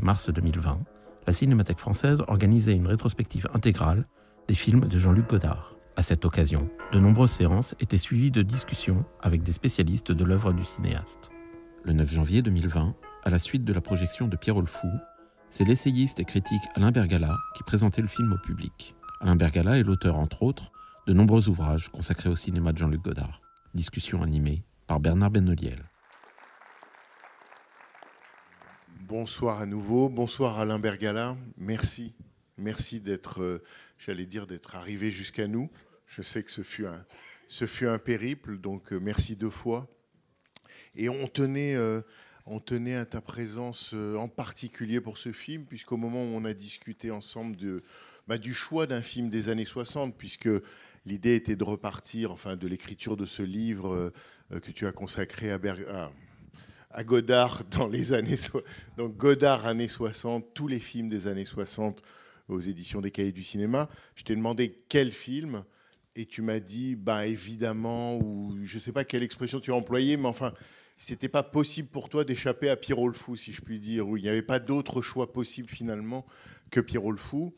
Mars 2020, la Cinémathèque française organisait une rétrospective intégrale des films de Jean-Luc Godard. À cette occasion, de nombreuses séances étaient suivies de discussions avec des spécialistes de l'œuvre du cinéaste. Le 9 janvier 2020, à la suite de la projection de Pierrot le Fou, c'est l'essayiste et critique Alain Bergala qui présentait le film au public. Alain Bergala est l'auteur, entre autres, de nombreux ouvrages consacrés au cinéma de Jean-Luc Godard. Discussion animée par Bernard Benoliel. Bonsoir à nouveau, bonsoir Alain Bergala. Merci, merci d'être, euh, j'allais dire, d'être arrivé jusqu'à nous. Je sais que ce fut un, ce fut un périple, donc euh, merci deux fois. Et on tenait, euh, on tenait à ta présence en particulier pour ce film, puisqu'au moment où on a discuté ensemble de, bah, du choix d'un film des années 60, puisque l'idée était de repartir, enfin, de l'écriture de ce livre que tu as consacré à, Berg- à- à Godard dans les années donc Godard années 60, tous les films des années 60 aux éditions des Cahiers du cinéma. Je t'ai demandé quel film et tu m'as dit bah évidemment ou je sais pas quelle expression tu as employée mais enfin c'était pas possible pour toi d'échapper à Pierrot le fou si je puis dire où il n'y avait pas d'autre choix possible finalement que Pierrot le fou.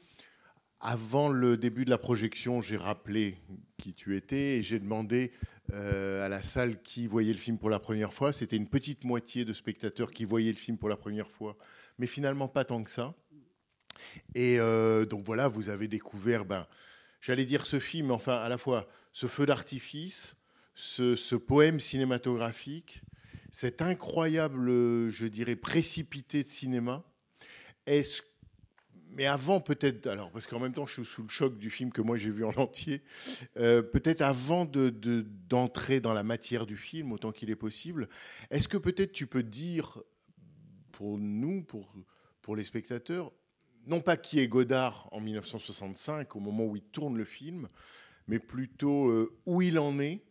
Avant le début de la projection, j'ai rappelé qui tu étais et j'ai demandé euh, à la salle qui voyait le film pour la première fois. C'était une petite moitié de spectateurs qui voyaient le film pour la première fois, mais finalement pas tant que ça. Et euh, donc voilà, vous avez découvert, ben, j'allais dire ce film, enfin à la fois ce feu d'artifice, ce, poème cinématographique, cet incroyable, je dirais, précipité de cinéma. Est-ce mais avant peut-être, alors parce qu'en même temps je suis sous le choc du film que moi j'ai vu en entier, euh, peut-être avant de- de- d'entrer dans la matière du film autant qu'il est possible, est-ce que peut-être tu peux dire pour nous, pour, pour les spectateurs, non pas qui est Godard en 1965 au moment où il tourne le film, mais plutôt euh, où il en est,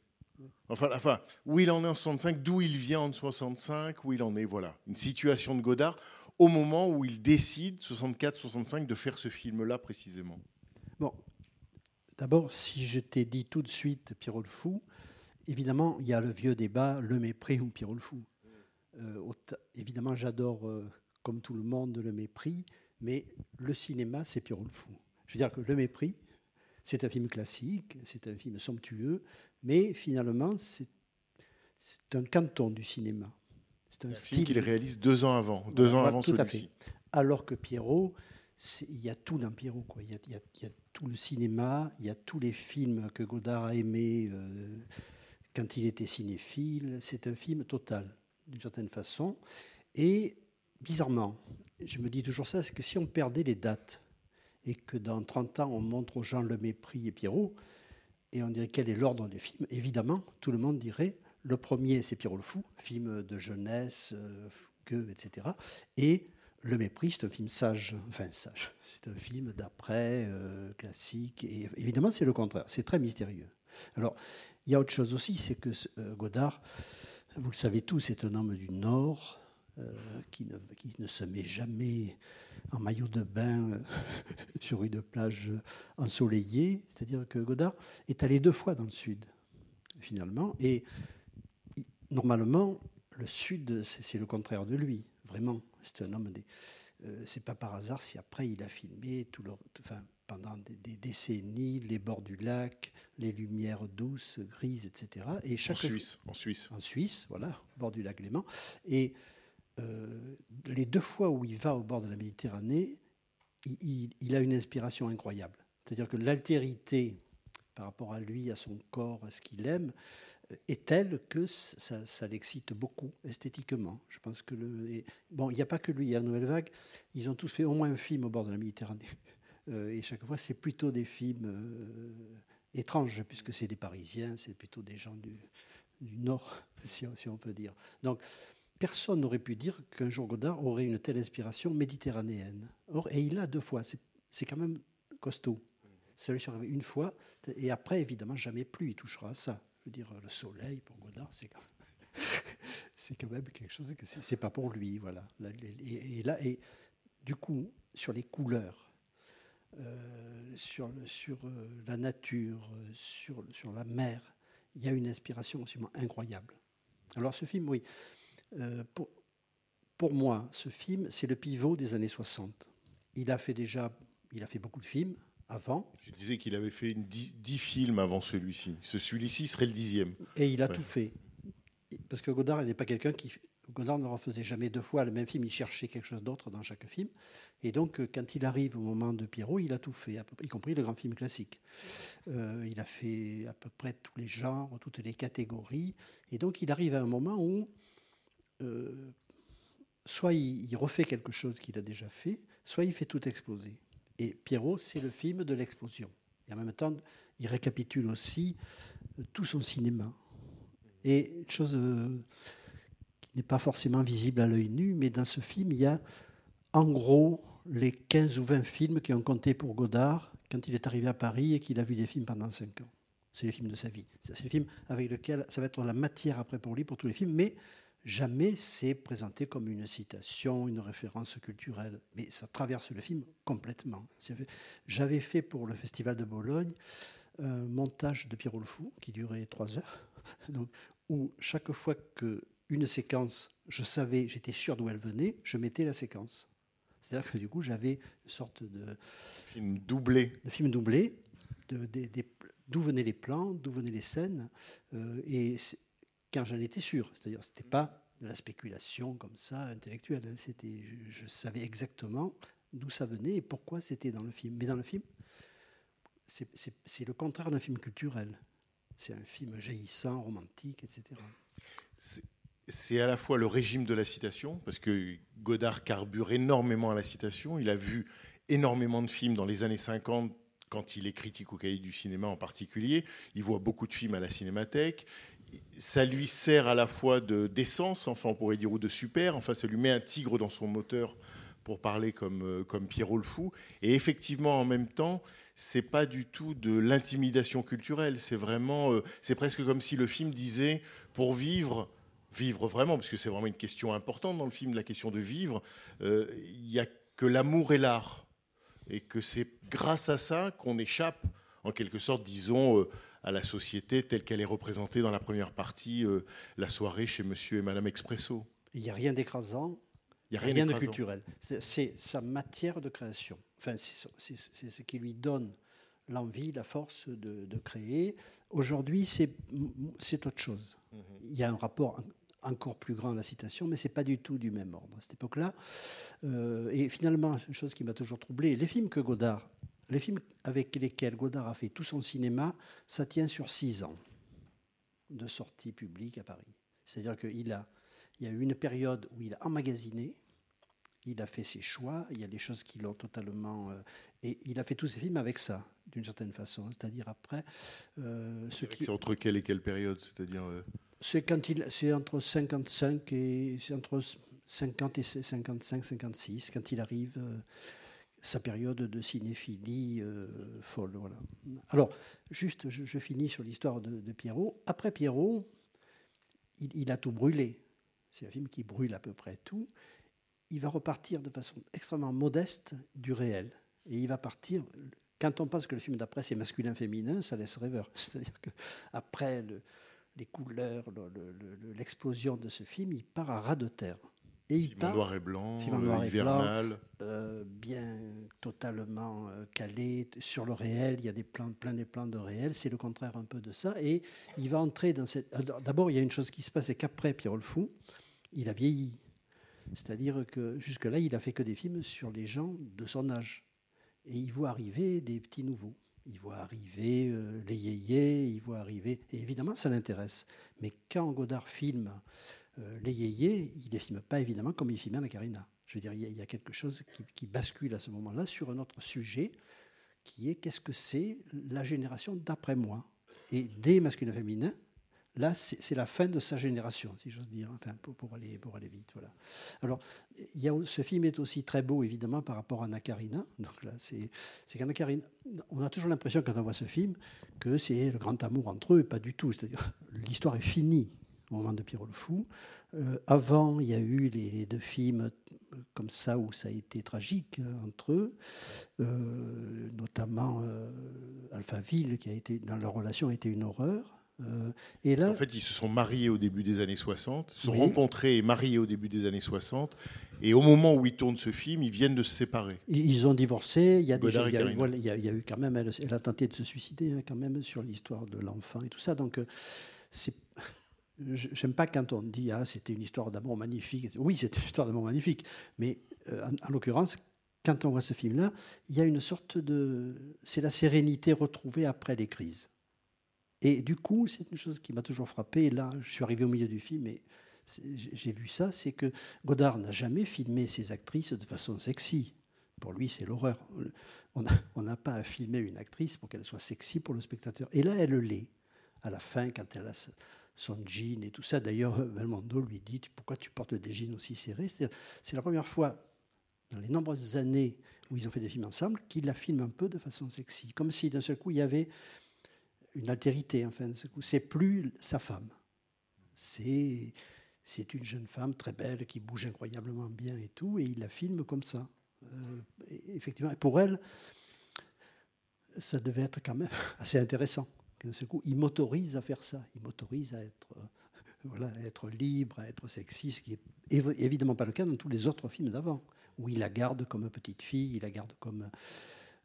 enfin, enfin où il en est en 65, d'où il vient en 65, où il en est, voilà, une situation de Godard au moment où il décide, 64-65, de faire ce film-là précisément. Bon, d'abord, si je t'ai dit tout de suite Pierrot le Fou, évidemment, il y a le vieux débat, le mépris ou Pierrot le Fou. Euh, évidemment, j'adore, euh, comme tout le monde, le mépris, mais le cinéma, c'est Pierrot le Fou. Je veux dire que le mépris, c'est un film classique, c'est un film somptueux, mais finalement, c'est un canton du cinéma. C'est un, Un film style. qu'il réalise deux ans avant, deux ans Voilà, avant celui-ci. Alors que Pierrot, il y a tout dans Pierrot. Quoi. Il, y a, il y a- il y a tout le cinéma, il y a tous les films que Godard a aimés euh, quand il était cinéphile. C'est un film total, d'une certaine façon. Et bizarrement, je me dis toujours ça, c'est que si on perdait les dates et que dans 30 ans, on montre aux gens le mépris et Pierrot, et on dirait quel est l'ordre des films, évidemment, tout le monde dirait le premier, c'est Pierrot le Fou, film de jeunesse, euh, fougueux, etc. Et Le Mépris, c'est un film sage, enfin sage, c'est un film d'après, euh, classique, et évidemment, c'est le contraire, c'est très mystérieux. Alors, il y a autre chose aussi, c'est que euh, Godard, vous le savez tous, c'est un homme du Nord, qui, ne, qui ne se met jamais en maillot de bain sur une plage ensoleillée. C'est-à-dire que Godard est allé deux fois dans le Sud, finalement. Et normalement, le Sud, c'est le contraire de lui, vraiment. C'est un homme des. euh, c'est pas par hasard si après il a filmé tout le, enfin, pendant des, des décennies les bords du lac, les lumières douces, grises, etc. Et En Suisse, en Suisse. en Suisse, voilà, bord du lac Léman. Et euh, les deux fois où il va au bord de la Méditerranée, il, il- il a une inspiration incroyable. C'est-à-dire que l'altérité par rapport à lui, à son corps, à ce qu'il aime, est telle que ça, l'excite beaucoup esthétiquement. Je pense que bon, il n'y a pas que lui, il y a la Nouvelle Vague. Ils ont tous fait au moins un film au bord de la Méditerranée. Euh, et chaque fois, c'est plutôt des films euh, étranges, puisque c'est des Parisiens, c'est plutôt des gens du, Nord, si on, peut dire. Donc, personne n'aurait pu dire qu'un jour Godard aurait une telle inspiration méditerranéenne. Or, et il l'a deux fois. C'est quand même costaud. Ça lui une fois, et après, évidemment, jamais plus il touchera à ça. Je veux dire, le soleil pour Godard, c'est quand c'est quand même quelque chose que c'est pas pour lui, voilà. Là, Et, là, et du coup, sur les couleurs, euh, sur, sur euh, la nature, euh, sur, sur la mer, il y a une inspiration absolument incroyable. Alors ce film, oui, pour, pour moi, ce film, c'est le pivot des années 60. Il a fait déjà, il a fait beaucoup de films avant, Je disais qu'il avait fait une dix, dix films avant celui-ci. Ce celui-ci serait le dixième. Et il a Ouais. tout fait. Parce que Godard n'est pas quelqu'un qui. Godard ne refaisait jamais deux fois le même film, il cherchait quelque chose d'autre dans chaque film. Et donc, euh, quand il arrive au moment de Pierrot, il a tout fait, y compris le grand film classique. Euh, il a fait à peu près tous les genres, toutes les catégories. Et donc, il arrive à un moment où euh, soit il, il refait quelque chose qu'il a déjà fait, soit il fait tout exploser. Et Pierrot, c'est le film de l'explosion. Et en même temps, il récapitule aussi euh, tout son cinéma. Et une chose euh, qui n'est pas forcément visible à l'œil nu, mais dans ce film, il y a en gros les 15 ou 20 films qui ont compté pour Godard quand il est arrivé à Paris et qu'il a vu des films pendant 5 ans. C'est les films de sa vie. C'est les films avec lesquels ça va être la matière après pour lui, pour tous les films, mais jamais c'est présenté comme une citation, une référence culturelle. Mais ça traverse le film complètement. J'avais fait pour le Festival de Bologne un montage de Pierrot le Fou qui durait trois heures, donc, où chaque fois que une séquence, je savais, j'étais sûr d'où elle venait, je mettais la séquence. C'est-à-dire que du coup, j'avais une sorte de, Film doublé. de film doublé, de- d'où venaient les plans, d'où venaient les scènes, euh, et quand j'en étais sûr, c'est-à-dire c'était pas de la spéculation comme ça intellectuelle, hein, c'était, je, savais exactement d'où ça venait et pourquoi c'était dans le film. Mais dans le film, c'est, le contraire d'un film culturel. C'est un film jaillissant, romantique, etc. C'est à la fois le régime de la citation, parce que Godard carbure énormément à la citation. Il a vu énormément de films dans les années 50, quand il est critique au cahier du cinéma en particulier. Il voit beaucoup de films à la cinémathèque. Ça lui sert à la fois de- d'essence, enfin on pourrait dire, ou de super. Enfin, ça lui met un tigre dans son moteur pour parler comme, euh, comme Pierrot le Fou. Et effectivement, en même temps, c'est pas du tout de l'intimidation culturelle. C'est vraiment, euh, c'est presque comme si le film disait, pour vivre, vivre vraiment, parce que c'est vraiment une question importante dans le film, la question de vivre, euh, il n'y a que l'amour et l'art. Et que c'est grâce à ça qu'on échappe, en quelque sorte, disons, euh, à la société telle qu'elle est représentée dans la première partie, euh, la soirée chez Monsieur et Madame Expresso. Il n'y a rien d'écrasant, Il n'y a rien, rien, de culturel. C'est- sa matière de création. Enfin, c'est ce qui lui donne l'envie, la force de, de créer. Aujourd'hui, c'est autre chose. Il y a un rapport encore plus grand la citation, mais c'est pas du tout du même ordre à cette époque-là. Euh, et finalement, une chose qui m'a toujours troublé, les films que Godard, les films avec lesquels Godard a fait tout son cinéma, ça tient sur six ans de sortie publique à Paris. C'est-à-dire qu'il a, il y a eu une période où il a emmagasiné, il a fait ses choix, il y a des choses qui l'ont totalement... euh, et il a fait tous ses films avec ça, d'une certaine façon. C'est-à-dire après, euh, ce qui... C'est entre quelle et quelle période? C'est-à-dire. C'est entre 55 et entre 50 et 55, 56, quand il arrive euh, sa période de cinéphilie euh, folle. Voilà. Alors, juste, je, finis sur l'histoire de, Pierrot. Après Pierrot, il, a tout brûlé. C'est un film qui brûle à peu près tout. Il va repartir de façon extrêmement modeste du réel. Et il va partir. Quand on pense que le film d'après c'est masculin-féminin, ça laisse rêveur. C'est-à-dire que après le, les couleurs, le- le- le- l'explosion de ce film, il part à ras de terre. Et il film en noir et blanc, film en euh, noir et hivernal. euh, bien totalement euh, calé sur le réel. Il y a des plans, plein des plans de réel. C'est le contraire un peu de ça. Et il va entrer dans cette. Alors, D'abord, il y a une chose qui se passe, c'est qu'après Pierrot le Fou, il a vieilli. C'est-à-dire que jusque-là, il a fait que des films sur les gens de son âge. Et il voit arriver des petits nouveaux. Il voit arriver euh, les yéyés, il voit arriver. Et évidemment, ça l'intéresse. Mais quand Godard filme euh, les yéyés, il ne les filme pas évidemment comme il filmait la Carina. Je veux dire, il y a, quelque chose qui, qui bascule à ce moment-là sur un autre sujet qui est qu'est-ce que c'est la génération d'après moi Et des masculins-féminins, là, c'est la fin de sa génération, si j'ose dire, enfin, pour, aller, vite. Alors, ce film est aussi très beau, évidemment, par rapport à Nakarina. Donc là, c'est Karina, on a toujours l'impression, quand on voit ce film, que c'est le grand amour entre eux, et pas du tout. C'est-à-dire, l'histoire est finie au moment de Pierrot le Fou. Euh, avant, il y a eu les, deux films euh, comme ça où ça a été tragique euh, entre eux, notamment euh, Alphaville, qui a été, dans leur relation, a été une horreur. Euh, et là, En fait, ils se sont mariés au début des années 60, se sont Oui. rencontrés et mariés au début des années 60. Et au moment où ils tournent ce film, ils viennent de se séparer. Ils ont divorcé. Il y a, il y a, eu- Karina. voilà, il y a- il y a eu quand même, elle, elle a tenté de se suicider hein, quand même sur l'histoire de l'enfant et tout ça. Donc, euh, c'est, j'aime pas quand on dit ah c'était une histoire d'amour magnifique. Oui, c'est une histoire d'amour magnifique, mais euh, en, en l'occurrence, quand on voit ce film-là, il y a une sorte de, c'est la sérénité retrouvée après les crises. Et du coup, c'est une chose qui m'a toujours frappé. Là, je suis arrivé au milieu du film et j'ai vu ça, c'est que Godard n'a jamais filmé ses actrices de façon sexy. Pour lui, c'est l'horreur. On n'a pas à filmer une actrice pour qu'elle soit sexy pour le spectateur. Et là, elle l'est. À la fin, quand elle a son jean et tout ça. D'ailleurs, Belmondo lui dit Pourquoi tu portes des jeans aussi serrés? C'est la première fois, dans les nombreuses années où ils ont fait des films ensemble, qu'il la filme un peu de façon sexy. Comme si d'un seul coup, il y avait une altérité. Enfin, c'est plus sa femme. C'est. C'est une jeune femme très belle qui bouge incroyablement bien et tout, et il la filme comme ça. Euh, effectivement, et pour elle, ça devait être quand même assez intéressant. D'un seul coup, il m'autorise à faire ça. Il m'autorise à être, euh, voilà, à être libre, à être sexy, ce qui n'est évi- évidemment pas le cas dans tous les autres films d'avant, où il la garde comme petite fille, il la garde comme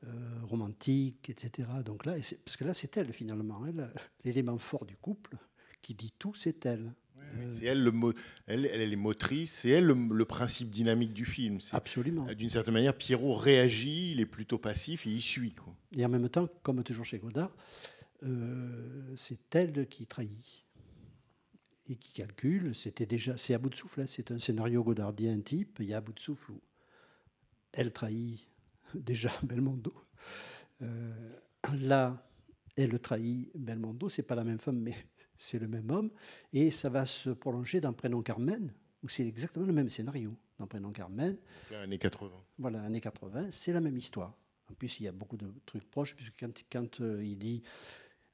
euh, romantique, etc. Donc là, parce que là, c'est elle finalement, elle, l'élément fort du couple qui dit tout, c'est elle. Euh, C'est elle, le elle, elle est motrice, c'est elle le, le principe dynamique du film. C'est- absolument. D'une certaine manière, Pierrot réagit, il est plutôt passif et il suit. Quoi. Et en même temps, comme toujours chez Godard, euh, c'est elle qui trahit et qui calcule. C'était déjà, c'est à bout de souffle. hein. C'est un scénario godardien type. Il y a à bout de souffle où elle trahit déjà Belmondo. Euh, là, elle trahit Belmondo. C'est pas la même femme, mais c'est le même homme. Et ça va se prolonger dans Prénom Carmen, où c'est exactement le même scénario. Dans Prénom Carmen, Là, Années 80. voilà, années 80, c'est la même histoire. En plus, il y a beaucoup de trucs proches, puisque quand, quand euh, il dit,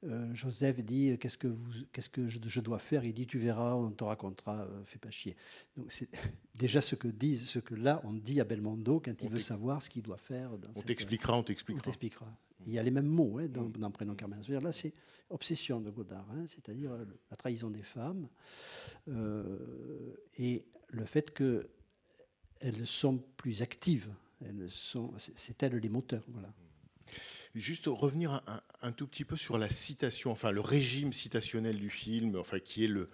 euh, Joseph dit, euh, qu'est-ce que, vous, qu'est-ce que je, je dois faire? Il dit, tu verras, on te racontera, euh, fais pas chier. Donc c'est déjà ce que disent, ce que là, on dit à Belmondo quand il On veut savoir ce qu'il doit faire. Dans On cette- t'expliquera, on on t'expliquera. Il y a les mêmes mots hein, dans, dans Prénom Carmen. C'est-à-dire là, c'est obsession de Godard, hein, c'est-à-dire la trahison des femmes euh, et le fait qu'elles sont plus actives. Elles sont, c'est- c'est elles les moteurs. Voilà. Juste revenir un, tout petit peu sur la citation, enfin le régime citationnel du film, enfin qui est le,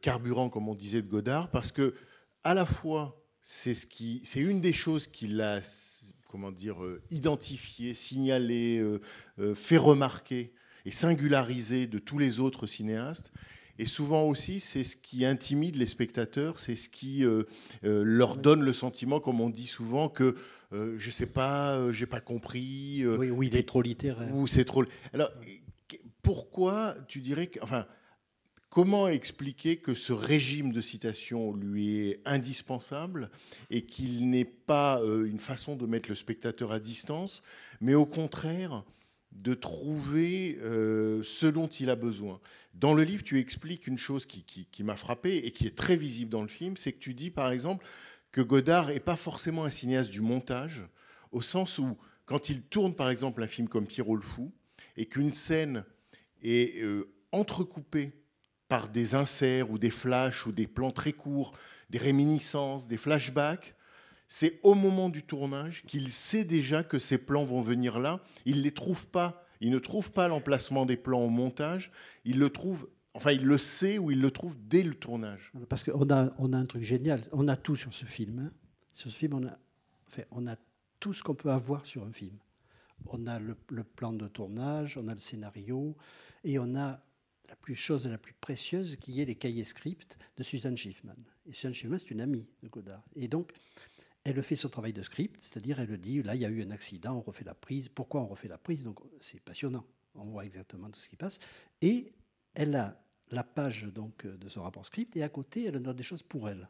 carburant, comme on disait de Godard, parce que à la fois c'est ce qui, c'est une des choses qu'il a, comment dire, euh, identifié, signalé, euh, euh, fait remarquer et singularisé de tous les autres cinéastes. Et souvent aussi, c'est ce qui intimide les spectateurs, c'est ce qui euh, euh, leur donne le sentiment, comme on dit souvent, que euh, je sais pas, euh, j'ai pas compris, oui, oui, il est trop littéraire. ou c'est trop. Alors, qu- pourquoi tu dirais que. Enfin, comment expliquer que ce régime de citation lui est indispensable et qu'il n'est pas une façon de mettre le spectateur à distance, mais au contraire de trouver euh, ce dont il a besoin. Dans le livre, tu expliques une chose qui, m'a frappé et qui est très visible dans le film, c'est que tu dis par exemple que Godard n'est pas forcément un cinéaste du montage, au sens où quand il tourne par exemple un film comme Pierrot le Fou, et qu'une scène est euh, entrecoupée par des inserts ou des flashs ou des plans très courts, des réminiscences, des flashbacks, c'est au moment du tournage qu'il sait déjà que ces plans vont venir là. Il les trouve pas. Il ne trouve pas l'emplacement des plans au montage. Il le trouve. Enfin, il le sait ou il le trouve dès le tournage. Parce qu'on a, on a un truc génial. On a tout sur ce film. hein. Sur ce film, on a, on a tout ce qu'on peut avoir sur un film. on a le, plan de tournage, on a le scénario, et on a la plus chose la plus précieuse qui est les cahiers script de Susan Schiffman. Et Susan Schiffman, c'est une amie de Godard. Et donc, elle fait son travail de script, c'est-à-dire elle dit, là, il y a eu un accident, on refait la prise. Pourquoi on refait la prise? Donc, c'est passionnant. On voit exactement tout ce qui passe. Et elle a la page donc de son rapport script, et à côté, elle note des choses pour elle.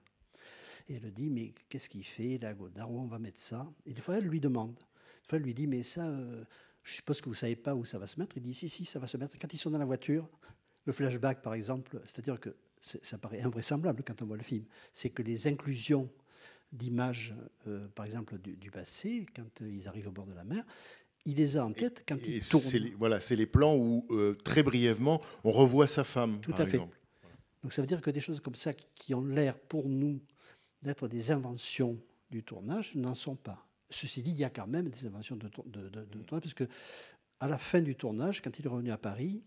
Et elle dit, mais qu'est-ce qu'il fait, là, Godard? Où on va mettre ça? Et des fois, elle lui demande. Des fois, elle lui dit, mais ça, euh, je suppose que vous ne savez pas où ça va se mettre. Il dit, si, si, ça va se mettre. Quand ils sont dans la voiture, le flashback, par exemple, c'est-à-dire que ça paraît invraisemblable quand on voit le film, c'est que les inclusions d'images, euh, par exemple, du, du, passé, quand ils arrivent au bord de la mer, il les a en tête quand Et il tourne. c'est les- voilà, c'est les plans où, euh, très brièvement, on revoit sa femme, Tout par à fait. exemple. Donc ça veut dire que des choses comme ça qui, ont l'air pour nous d'être des inventions du tournage n'en sont pas. Ceci dit, il y a quand même des inventions de, de- de- de tournage, parce que à la fin du tournage, quand il est revenu à Paris,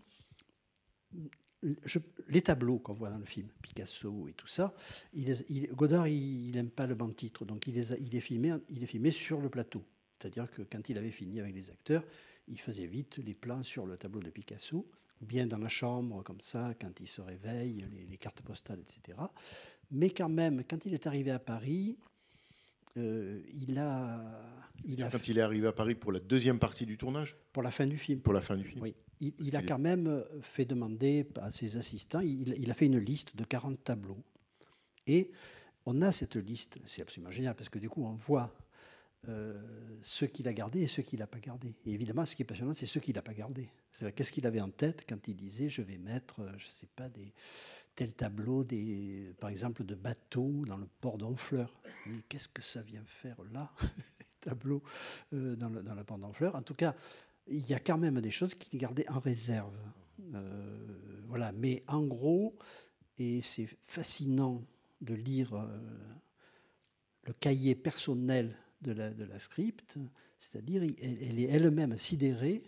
je- les tableaux qu'on voit dans le film, Picasso et tout ça, il Godard, il n'aime pas le banc titre, donc il, les a- il, est filmé, il est filmé sur le plateau. C'est-à-dire que quand il avait fini avec les acteurs, il faisait vite les plans sur le tableau de Picasso, bien dans la chambre, comme ça, quand il se réveille, les, les cartes postales, etc. Mais quand même, quand il est arrivé à Paris, euh, il a, il a Quand il est arrivé à Paris pour la deuxième partie du tournage, pour la fin du film. pour la fin du film. Oui. Il, il a quand même fait demander à ses assistants, il, il a fait une liste de 40 tableaux. Et on a cette liste, c'est absolument génial, parce que du coup, on voit euh, ceux qu'il a gardés et ceux qu'il n'a pas gardés. Et évidemment, ce qui est passionnant, c'est ceux qu'il n'a pas gardés. C'est-à-dire, qu'est-ce qu'il avait en tête quand il disait, je vais mettre, euh, je ne sais pas, des, tel tableau, des, par exemple, de bateaux dans le port d'Honfleur. Mais qu'est-ce que ça vient faire là, les tableaux euh, dans, le, dans le port d'Honfleur? En tout cas, il y a quand même des choses qu'il gardait en réserve. Euh, voilà, mais en gros, et c'est fascinant de lire euh, le cahier personnel de la, de script, c'est-à-dire il- elle, est elle-même sidérée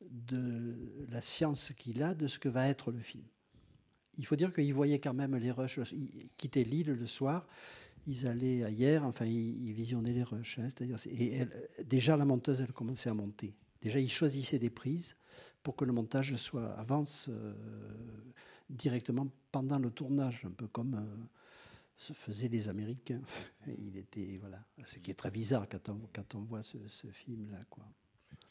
de la science qu'il a de ce que va être le film. Il faut dire qu'il voyait quand même les rushs, ils quittaient l'île le soir, ils allaient ailleurs, enfin ils, ils visionnaient les rushs. hein, c'est-à-dire, c'est- et déjà la monteuse, elle commençait à monter. Déjà, ils choisissaient des prises pour que le montage soit avance euh, directement pendant le tournage, un peu comme euh, se faisaient les Américains. Il était voilà, ce qui est très bizarre quand on, quand on voit ce, ce film-là, quoi.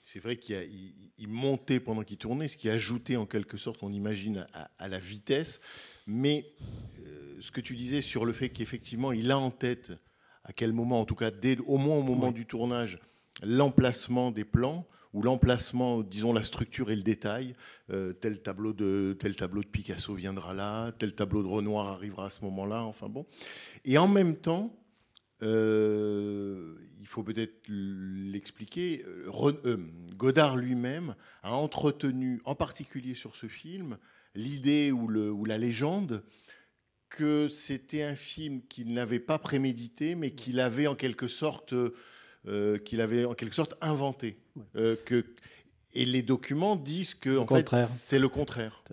C'est vrai qu'il il- il montait pendant qu'il tournait, ce qui ajoutait en quelque sorte, on imagine, à, à la vitesse. Mais euh, ce que tu disais sur le fait qu'effectivement, il a en tête, à quel moment, en tout cas, dès, au moins au moment Oui. du tournage, l'emplacement des plans ou l'emplacement, disons la structure et le détail. Euh, tel tableau de tel tableau de Picasso viendra là, tel tableau de Renoir arrivera à ce moment-là. Enfin bon. Et en même temps, euh, il faut peut-être l'expliquer. euh, Godard lui-même a entretenu, en particulier sur ce film, l'idée ou, ou la légende que c'était un film qu'il n'avait pas prémédité, mais qu'il avait en quelque sorte, qu'il avait en quelque sorte inventé. Euh, que, et les documents disent que en fait, contraire. c'est le contraire.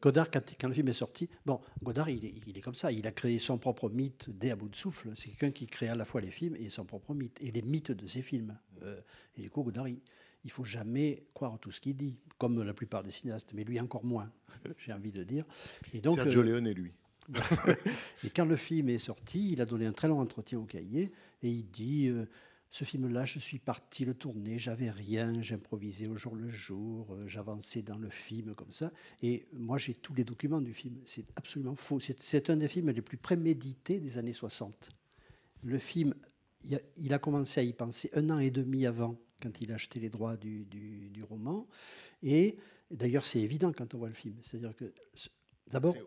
Godard, quand, le film est sorti, bon, Godard, il est, il est comme ça. Il a créé son propre mythe dès à bout de souffle. C'est quelqu'un qui crée à la fois les films et son propre mythe, et les mythes de ses films. Euh, et du coup, Godard, il ne faut jamais croire tout ce qu'il dit, comme la plupart des cinéastes, mais lui encore moins, j'ai envie de dire. Et donc, Sergio euh, Leone et lui. et quand le film est sorti, il a donné un très long entretien au cahier et il dit euh, Ce film-là, je suis parti le tourner, j'avais rien, j'improvisais au jour le jour, euh, j'avançais dans le film comme ça. Et moi, j'ai tous les documents du film. C'est absolument faux. C'est- un des films les plus prémédités des années 60. Le film, il a, il a commencé à y penser un an et demi avant, quand il a acheté les droits du, du- du roman. Et d'ailleurs, c'est évident quand on voit le film. C'est-à-dire que,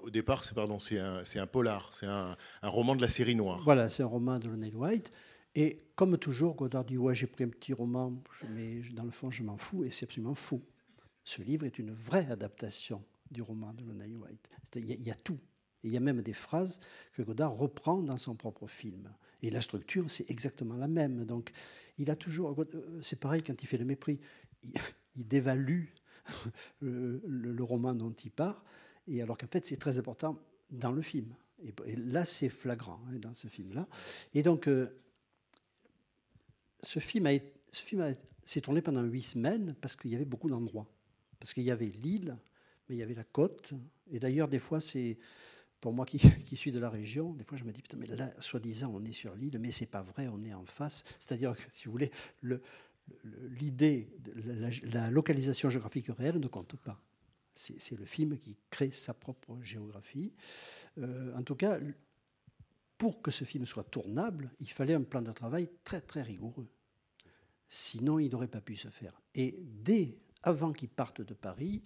Au départ, c'est pardon, c'est un, c'est un polar, c'est un, un roman de la série noire. Voilà, c'est un roman de Lionel White. Et comme toujours, Godard dit Ouais, j'ai pris un petit roman, mais dans le fond, je m'en fous. Et c'est absolument faux. Ce livre est une vraie adaptation du roman de Lionel White. Il y, a- tout. Il y a même des phrases que Godard reprend dans son propre film. Et la structure, c'est exactement la même. Donc, il a toujours. euh, C'est pareil quand il fait le mépris. Il, dévalue le, roman dont il part. Et alors qu'en fait, c'est très important dans le film. Et, et là, c'est flagrant hein, dans ce film-là. Et donc, euh, ce film a ce film s'est tourné pendant huit semaines parce qu'il y avait beaucoup d'endroits. Parce qu'il y avait l'île, mais il y avait la côte. Et d'ailleurs, des fois, c'est pour moi qui, suis de la région, des fois je me dis, putain, mais là, soi-disant, on est sur l'île, mais c'est pas vrai, on est en face. C'est-à-dire que, si vous voulez, le- le- l'idée, la, localisation géographique réelle ne compte pas. C'est c'est le film qui crée sa propre géographie. Euh, en tout cas, pour que ce film soit tournable, il fallait un plan de travail très très rigoureux. Sinon, il n'aurait pas pu se faire. Et dès avant qu'il parte de Paris,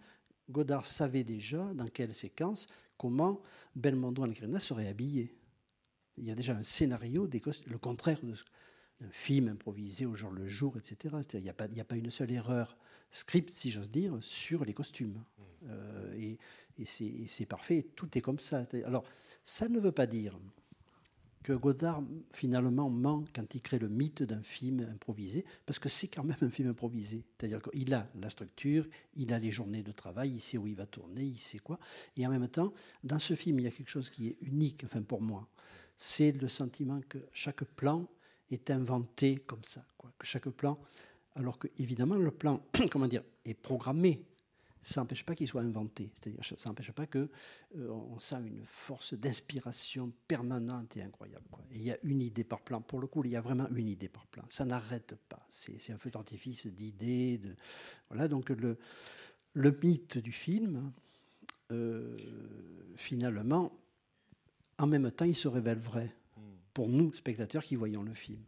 Godard savait déjà dans quelle séquence, comment Belmondo Alcrina serait habillé. Il y a déjà un scénario, des le contraire de d'un film improvisé au jour le jour, etc. Il n'y a, pas- a une seule erreur script, si j'ose dire, sur les costumes. Euh, et et c'est parfait, tout est comme ça. Alors, ça ne veut pas dire que Godard finalement ment quand il crée le mythe d'un film improvisé, parce que c'est quand même un film improvisé. C'est-à-dire qu'il a la structure, il a les journées de travail, il sait où il va tourner, il sait quoi. Et en même temps, dans ce film, il y a quelque chose qui est unique, enfin pour moi, c'est le sentiment que chaque plan est inventé comme ça. Que chaque plan, alors que évidemment le plan, comment dire, est programmé ça n'empêche pas qu'il soit inventé. C'est-à-dire, ça n'empêche pas que euh, on sent une force d'inspiration permanente et incroyable. quoi. Et il y a une idée par plan. Pour le coup, il y a vraiment une idée par plan. Ça n'arrête pas. C'est un feu d'artifice d'idées. De... Voilà, donc le, le mythe du film, euh, finalement, en même temps, il se révèle vrai pour nous, spectateurs, qui voyons le film.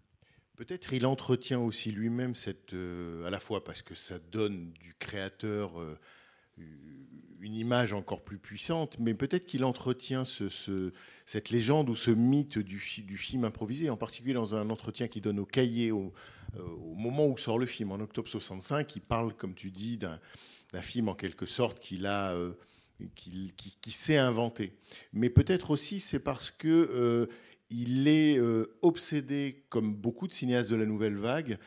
Peut-être il entretient aussi lui-même cette, euh, à la fois parce que ça donne du créateur euh, une image encore plus puissante, mais peut-être qu'il entretient ce- ce- cette légende ou ce mythe du, fi- du film improvisé, en particulier dans un entretien qu'il donne au cahier au, euh, au moment où sort le film, en octobre 65. Il parle, comme tu dis, d'un film en quelque sorte qu'il a, euh, qu'il qui, s'est inventé. Mais peut-être aussi c'est parce que euh, il est euh, obsédé, comme beaucoup de cinéastes de la nouvelle vague,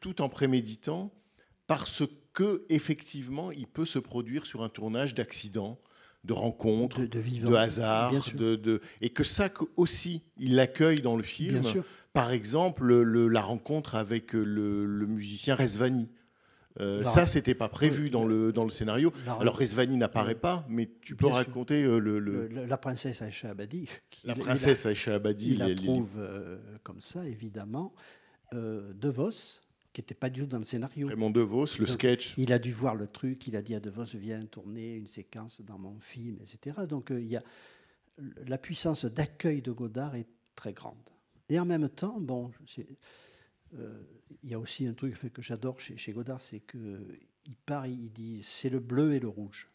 tout en préméditant, parce que effectivement, il peut se produire sur un tournage d'accidents, de rencontres, De, de vivant. de hasard, Bien sûr. de, de- et que ça aussi il l'accueille dans le film. Par exemple, le- la rencontre avec le, le musicien Resvani. Euh, ça, c'était pas prévu Oui, dans le, dans le scénario. Alors Resvani n'apparaît pas, mais tu peux Bien raconter euh, le, le- Le- la princesse Aïcha Abadi. la princesse Aïcha Abadi. il la trouve euh, comme ça, évidemment. Euh, De Vos, qui n'était pas du tout dans le scénario. Raymond DeVos, le Donc, sketch. Il a dû voir le truc, il a dit à De Vos, viens tourner une séquence dans mon film, etc. Donc euh, il y a, la puissance d'accueil de Godard est très grande. Et en même temps, bon, euh, il y a aussi un truc que j'adore chez, chez Godard, c'est qu'il part, il dit c'est le bleu et le rouge.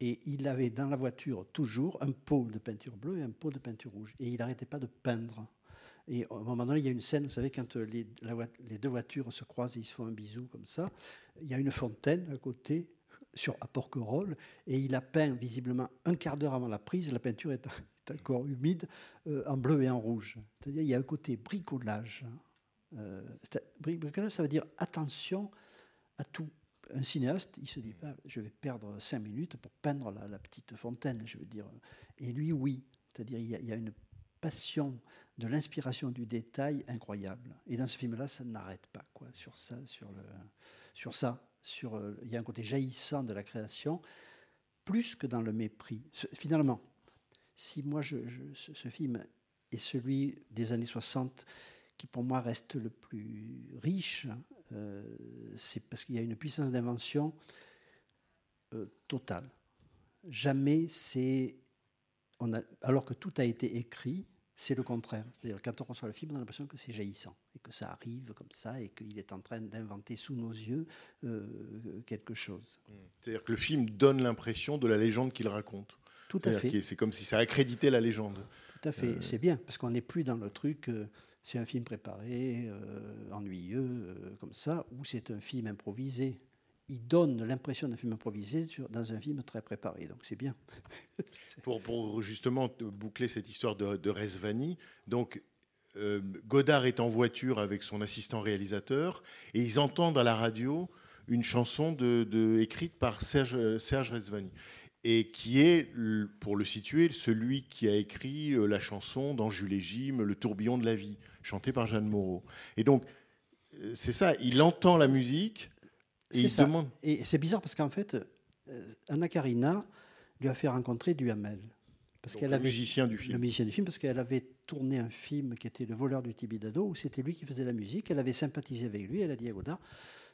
Et il avait dans la voiture toujours un pot de peinture bleue et un pot de peinture rouge. Et il n'arrêtait pas de peindre. Et à un moment donné, il y a une scène, vous savez, quand euh, les, deux voitures se croisent et ils se font un bisou comme ça, il y a une fontaine à côté, sur, à Porquerolles, et il a peint visiblement un quart d'heure avant la prise, la peinture est, encore humide, euh, en bleu et en rouge. C'est-à-dire il y a un côté bricolage. hein. Euh, bricolage, ça veut dire attention à tout. Un cinéaste, il se dit pas, je vais perdre cinq minutes pour peindre la, petite fontaine, je veux dire. Et lui, oui. C'est-à-dire il il y a une passion de l'inspiration du détail incroyable. Et dans ce film-là, ça n'arrête pas quoi, sur ça, sur le, sur ça, sur. euh, il y a un côté jaillissant de la création, plus que dans le mépris. Finalement, si moi, je, ce, film est celui des années 60 qui pour moi reste le plus riche, euh, c'est parce qu'il y a une puissance d'invention euh, totale. Jamais c'est alors que tout a été écrit, c'est le contraire. C'est-à-dire quand on reçoit le film, on a l'impression que c'est jaillissant et que ça arrive comme ça et qu'il est en train d'inventer sous nos yeux euh, quelque chose. C'est-à-dire que le film donne l'impression de la légende qu'il raconte. Tout à fait. C'est comme si ça accréditait la légende. Tout à fait. C'est bien parce qu'on n'est plus dans le truc. euh, c'est un film préparé, euh, ennuyeux, euh, comme ça, ou c'est un film improvisé. Il donne l'impression d'un film improvisé dans un film très préparé. Donc c'est bien. Pour, justement te boucler cette histoire de, de Resvani, donc euh, Godard est en voiture avec son assistant réalisateur et ils entendent à la radio une chanson écrite par Serge, euh, Serge Resvani et qui est, pour le situer, celui qui a écrit euh, la chanson dans Jules et Jim, Le tourbillon de la vie, chantée par Jeanne Moreau. Et donc, c'est ça, il entend la musique et C'est il ça. demande. Et c'est bizarre parce qu'en fait, euh, Anna Karina lui a fait rencontrer Duhamel. Parce qu'elle le avait musicien du le film. musicien du film, parce qu'elle avait tourné un film qui était Le voleur du Tibidado, où c'était lui qui faisait la musique. Elle avait sympathisé avec lui. Elle a dit à Godard,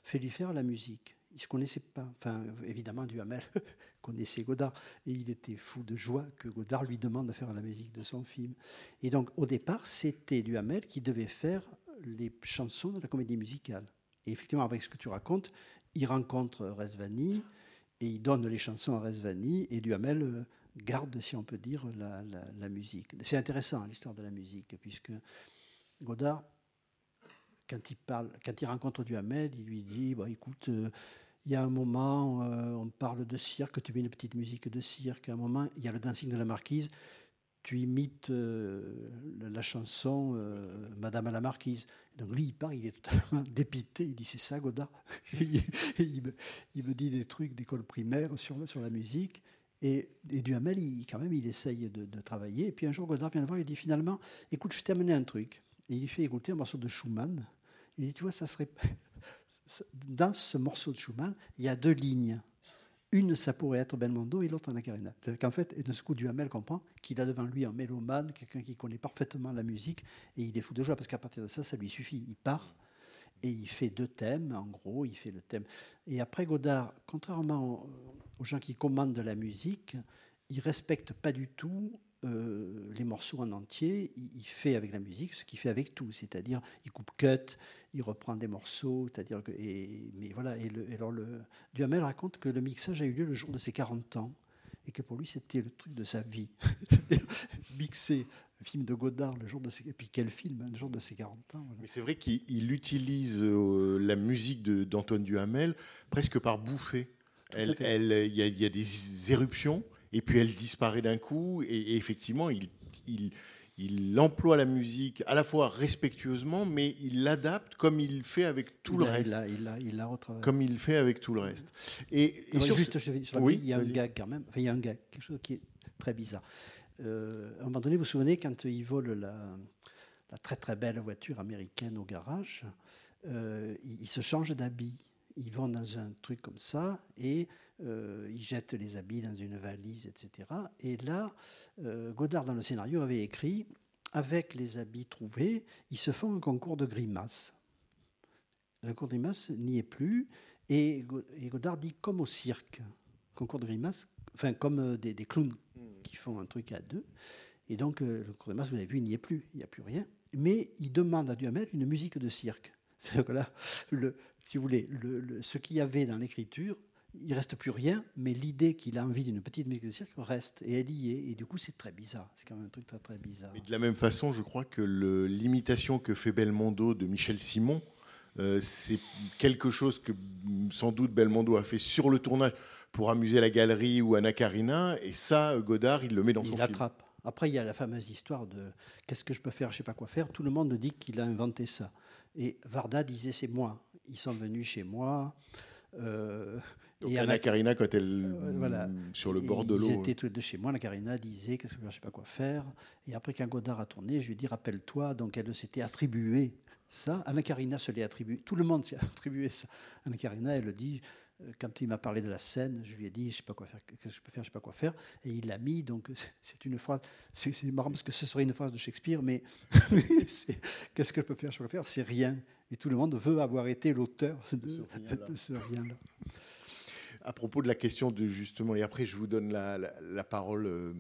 fais-lui faire la musique. Ils ne se connaissaient pas. Enfin, évidemment, Duhamel connaissait Godard. Et il était fou de joie que Godard lui demande de faire la musique de son film. Et donc, au départ, c'était Duhamel qui devait faire les chansons de la comédie musicale. Et effectivement, avec ce que tu racontes, il rencontre Resvani et il donne les chansons à Resvani et Duhamel euh, garde, si on peut dire, la musique. C'est intéressant l'histoire de la musique, puisque Godard, quand il, parle, quand il rencontre Duhamel, il lui dit bah, écoute, euh, il y a un moment, euh, on parle de cirque, tu mets une petite musique de cirque. À un moment, il y a le dancing de la marquise, tu imites euh, la, chanson euh, Madame à la marquise. Donc lui, il part, il est totalement dépité. Il dit c'est ça, Godard? il, me, dit des trucs d'école primaire sur, sur la musique. Et, et Duhamel, il, quand même, il essaye de, travailler. Et puis un jour, Godard vient le voir, il dit finalement, écoute, je t'ai amené un truc. Et il lui fait écouter un morceau de Schumann. Il dit, tu vois, ça serait. Dans ce morceau de Schumann, il y a deux lignes. Une, ça pourrait être Belmondo et l'autre, Anna Karina. C'est-à-dire qu'en fait, et de ce coup, Duhamel comprend qu'il a devant lui un mélomane, quelqu'un qui connaît parfaitement la musique, et il est fou de joie, parce qu'à partir de ça, ça lui suffit. Il part et il fait deux thèmes, en gros, il fait le thème. Et après, Godard, contrairement aux gens qui commandent de la musique, il respecte pas du tout euh, les morceaux en entier. Il, il fait avec la musique ce qu'il fait avec tout, c'est-à-dire il coupe cut, il reprend des morceaux, c'est-à-dire que et, mais voilà. Et, le, et alors le Duhamel raconte que le mixage a eu lieu le jour de ses 40 ans et que pour lui c'était le truc de sa vie. Mixer un film de Godard le jour de ses et puis quel film hein, le jour de ses 40 ans. voilà. Mais c'est vrai qu'il il utilise euh, la musique d'Antoine Duhamel presque par bouffée. à Elle- fait. elle- Il y, a- il y a des éruptions et puis elle disparaît d'un coup. Et, et effectivement, il, il, il emploie la musique à la fois respectueusement, mais il l'adapte comme il fait avec tout Il le a- reste. Il a, il a, il a retravaillé. Comme il fait avec tout le reste. Et, et Non, sur juste, je vais- sur la Oui, il y a un gag quand même. Enfin, il y a un gag, quelque chose qui est très bizarre. Euh, à un moment donné, vous vous souvenez, quand il vole la, la très très belle voiture américaine au garage, euh, ils, ils se changent d'habits. Ils vont dans un truc comme ça et euh, ils jettent les habits dans une valise, etc. Et là, euh, Godard, dans le scénario, avait écrit avec les habits trouvés, ils se font un concours de grimaces. Le concours de grimaces n'y est plus. Et, Go- et Godard dit comme au cirque, concours de grimaces, enfin comme euh, des, des clowns qui font un truc à deux. Et donc, euh, le concours de grimaces, vous avez vu, il n'y est plus, il n'y a plus rien. Mais il demande à Duhamel une musique de cirque. C'est-à-dire que là, le, si vous voulez, le- le- ce qu'il y avait dans l'écriture, il reste plus rien, mais l'idée qu'il a envie d'une petite musique de cirque reste, et elle y est. Et du coup, c'est très bizarre. C'est quand même un truc très très bizarre. Mais de la même façon, je crois que l'imitation que fait Belmondo de Michel Simon, euh, c'est quelque chose que sans doute Belmondo a fait sur le tournage pour amuser la galerie ou Anna Karina, et ça, euh, Godard, il le met dans son il film. attrape. Après, il y a la fameuse histoire de qu'est-ce que je peux faire, je sais pas quoi faire. Tout le monde dit qu'il a inventé ça. Et Varda disait c'est moi. Ils sont venus chez moi. Euh, Donc et Anna Anna- Karina, quand elle Euh, voilà. sur le bord de Ils l'eau. étaient tous les deux chez moi. La Karina disait qu'est-ce que je ne sais pas quoi faire. Et après, quand Godard a tourné, je lui ai dit rappelle-toi. Donc, elle s'était attribuée ça. Anna Karina se l'est attribué. Tout le monde s'est attribué ça. Anna Karina, elle le dit. Quand il m'a parlé de la scène, je lui ai dit, je sais pas quoi faire, qu'est-ce que je peux faire, je sais pas quoi faire, et il l'a mis. Donc c'est une phrase, c'est marrant parce que ce serait une phrase de Shakespeare, mais qu'est-ce que je peux faire, je peux faire, c'est rien. Et tout le monde veut avoir été l'auteur de, ce rien-là. de ce rien-là. À propos de la question de justement, et après je vous donne la, la- la parole euh,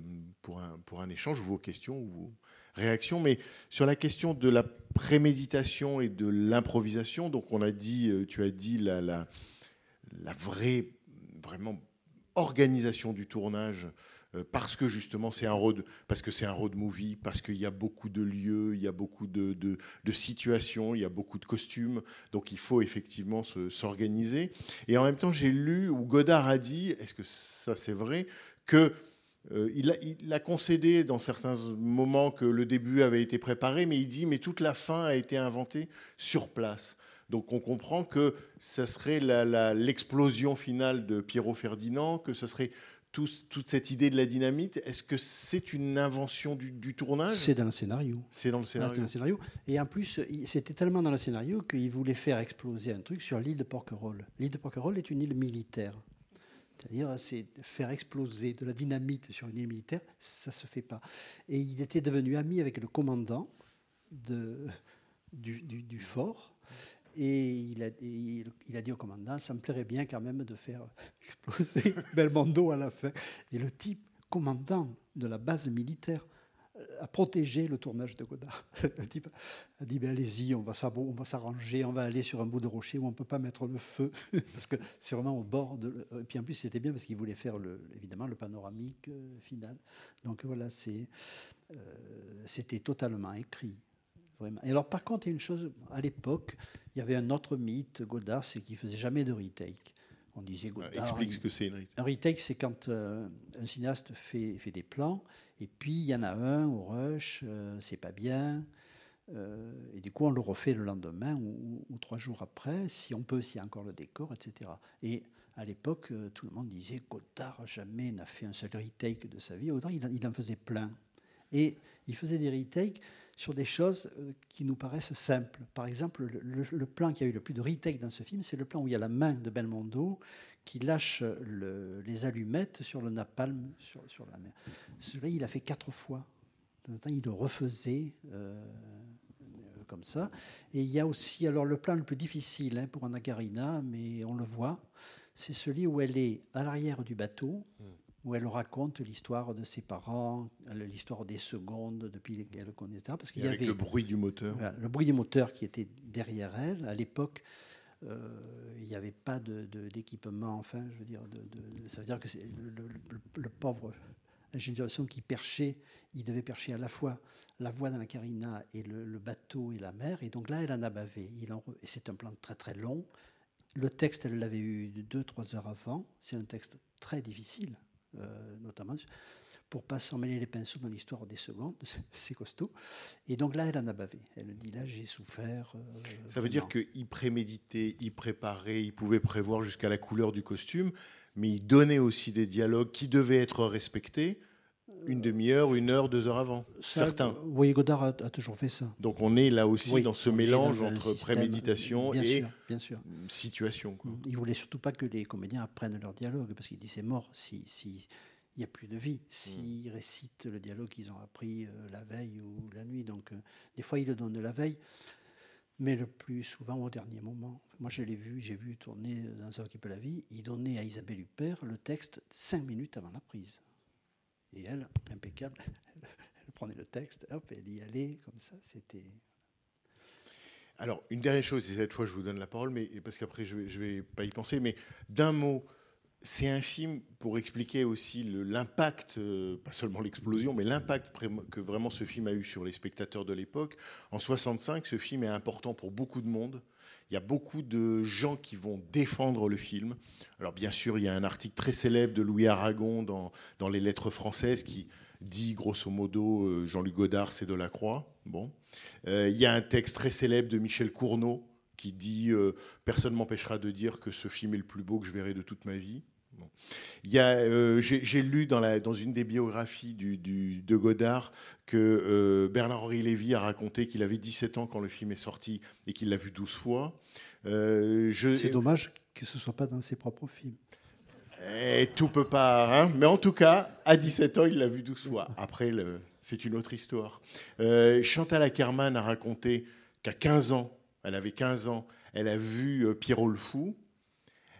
pour un, pour un échange, vos questions, vos réactions, mais sur la question de la préméditation et de l'improvisation, donc on a dit, euh, tu as dit la, la, la vraie, vraiment organisation du tournage, euh, parce que justement c'est un road, parce que c'est un road movie, parce qu'il y a beaucoup de lieux, il y a beaucoup de, de- situations, il y a beaucoup de costumes, donc il faut effectivement se- s'organiser. Et en même temps, j'ai lu où Godard a dit, est-ce que ça c'est vrai, que euh, a concédé dans certains moments que le début avait été préparé, mais il dit, mais toute la fin a été inventée sur place. Donc on comprend que ça serait l'explosion finale de Pierrot Ferdinand, que ce serait toute cette idée de la dynamite, est-ce que c'est une invention du, du tournage? C'est dans le scénario. C'est dans le Ah, scénario. c'était dans le scénario. Et en plus, c'était tellement dans le scénario qu'il voulait faire exploser un truc sur l'île de Porquerolles. L'île de Porquerolles est une île militaire. C'est-à-dire, c'est faire exploser de la dynamite sur une île militaire, ça se fait pas. Et il était devenu ami avec le commandant de, du, du- du fort. Et il a, dit au commandant, ça me plairait bien quand même de faire exploser Belmondo à la fin. Et le type, commandant de la base militaire, a protégé le tournage de Godard. Le type a dit ben, allez-y, on va s'arranger, on va aller sur un bout de rocher où on ne peut pas mettre le feu, parce que c'est vraiment au bord de. Et puis en plus, c'était bien parce qu'il voulait faire évidemment le panoramique euh, final. Donc voilà, euh, c'était totalement écrit. Vraiment. Et alors, par contre, il y a une chose, à l'époque, il y avait un autre mythe, Godard, c'est qu'il faisait jamais de retake. On disait Ah, Godard. Explique ce que c'est, un retake, c'est quand euh, un cinéaste fait, fait des plans, et puis il y en a un au rush, euh, c'est pas bien, euh, et du coup on le refait le lendemain ou, ou trois jours après, si on peut, s'il y a encore le décor, etc. Et à l'époque, tout le monde disait Godard jamais n'a fait un seul retake de sa vie. Godard, il, il en faisait plein. Et il faisait des retakes sur des choses euh, qui nous paraissent simples. Par exemple, le, plan qui a eu le plus de retakes dans ce film, c'est le plan où il y a la main de Belmondo qui lâche le- les allumettes sur le napalm sur, sur la mer. Celui-là, il a fait quatre fois. Il le refaisait euh, euh, comme ça. Et il y a aussi, alors le plan le plus difficile hein, pour Anna Karina, mais on le voit, c'est celui où elle est à l'arrière du bateau, où elle raconte l'histoire de ses parents, l'histoire des secondes depuis qu'elle connaît, etc. Parce qu'il y avait le bruit du moteur. voilà, le bruit du moteur qui était derrière elle. À l'époque, euh, il n'y avait pas de- de- d'équipement, enfin, je veux dire, de, ça veut dire que le, le- pauvre ingénieur de son qui perchait, il devait percher à la fois la voie dans la carina et le, le bateau et la mer. Et donc là, elle en a bavé. Il en re- et c'est un plan très très long. Le texte, elle l'avait eu de deux, trois heures avant. C'est un texte très difficile, euh, notamment pour pas s'emmêler les pinceaux dans l'histoire des secondes. C'est costaud. Et donc là, elle en a bavé. Elle dit là, j'ai souffert. euh, Ça veut dire qu'il préméditait, il préparait, il pouvait prévoir jusqu'à la couleur du costume, mais il donnait aussi des dialogues qui devaient être respectés une demi-heure, une heure, deux heures avant. Ça, Certains. Oui, Godard a, a toujours fait ça. Donc on est là aussi Oui, dans ce mélange dans un entre système- préméditation bien et sûr, bien sûr. situation. quoi. Il voulait surtout pas que les comédiens apprennent leur dialogue, parce qu'il dit c'est mort si si il n'y a plus de vie s'ils récitent le dialogue qu'ils ont appris euh, la veille ou la nuit. Donc euh, des fois ils le donnent la veille, mais le plus souvent au dernier moment. Moi je l'ai vu, j'ai vu tourner dans Ça qui peut la vie. Il donnait à Isabelle Huppert le texte cinq minutes avant la prise, et elle impeccable, elle prenait le texte, hop, elle y allait comme ça. C'était Alors, une dernière chose, et cette fois je vous donne la parole, mais parce qu'après je ne vais, pas y penser, mais d'un mot, c'est un film pour expliquer aussi l'impact, euh, pas seulement l'explosion, mais l'impact que vraiment ce film a eu sur les spectateurs de l'époque. En 65, ce film est important pour beaucoup de monde. Il y a beaucoup de gens qui vont défendre le film. Alors bien sûr, il y a un article très célèbre de Louis Aragon dans, les Lettres françaises qui dit grosso modo euh, Jean-Luc Godard, c'est de la croix. Bon. Euh, il y a un texte très célèbre de Michel Cournot qui dit euh, Personne ne m'empêchera de dire que ce film est le plus beau que je verrai de toute ma vie. Bon. Il y a, euh, j'ai, lu dans, la, dans une des biographies du, du- de Godard que euh, Bernard-Henri Lévy a raconté qu'il avait 17 ans quand le film est sorti et qu'il l'a vu 12 fois. Euh, je, c'est dommage que ce soit pas dans ses propres films. et tout peut pas, hein mais en tout cas, à 17 ans, il l'a vu 12 fois. Après, c'est une autre histoire. Euh, Chantal Ackerman a raconté qu'à 15 ans, elle avait 15 ans, elle a vu euh, Pierrot le Fou.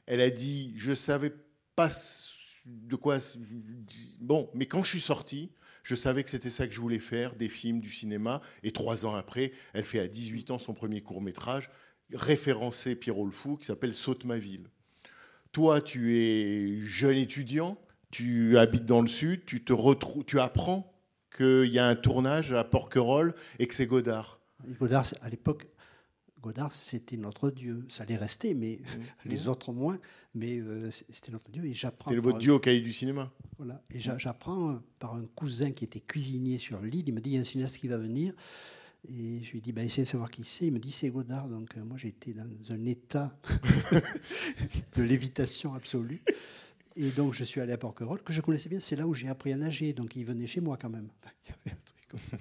Elle a dit, je savais pas de quoi... Bon, mais quand je suis sorti, je savais que c'était ça que je voulais faire, des films, du cinéma. Et trois ans après, elle fait à 18 ans son premier court-métrage, référencé Pierrot le Fou, qui s'appelle Saute ma ville. Toi, tu es jeune étudiant, tu habites dans le sud, tu te tu apprends qu'il y a un tournage à Porquerolles et que c'est Godard. Godard, à l'époque, Godard, c'était notre Dieu. Ça allait rester, mais les autres moins. Mais euh, c'était notre Dieu. Et j'apprends. C'était votre un- dieu au cahier du cinéma. Voilà. Et j'a- j'apprends euh, par un cousin qui était cuisinier sur l'île. Il me dit il y a un cinéaste qui va venir. Et je lui dis bah, essayez de savoir qui c'est. Il me dit c'est Godard. Donc euh, moi, j'étais dans un état de lévitation absolue. Et donc, je suis allé à Porquerolles, que je connaissais bien. C'est là où j'ai appris à nager. Donc, il venait chez moi quand même. Enfin, il y avait un truc comme ça.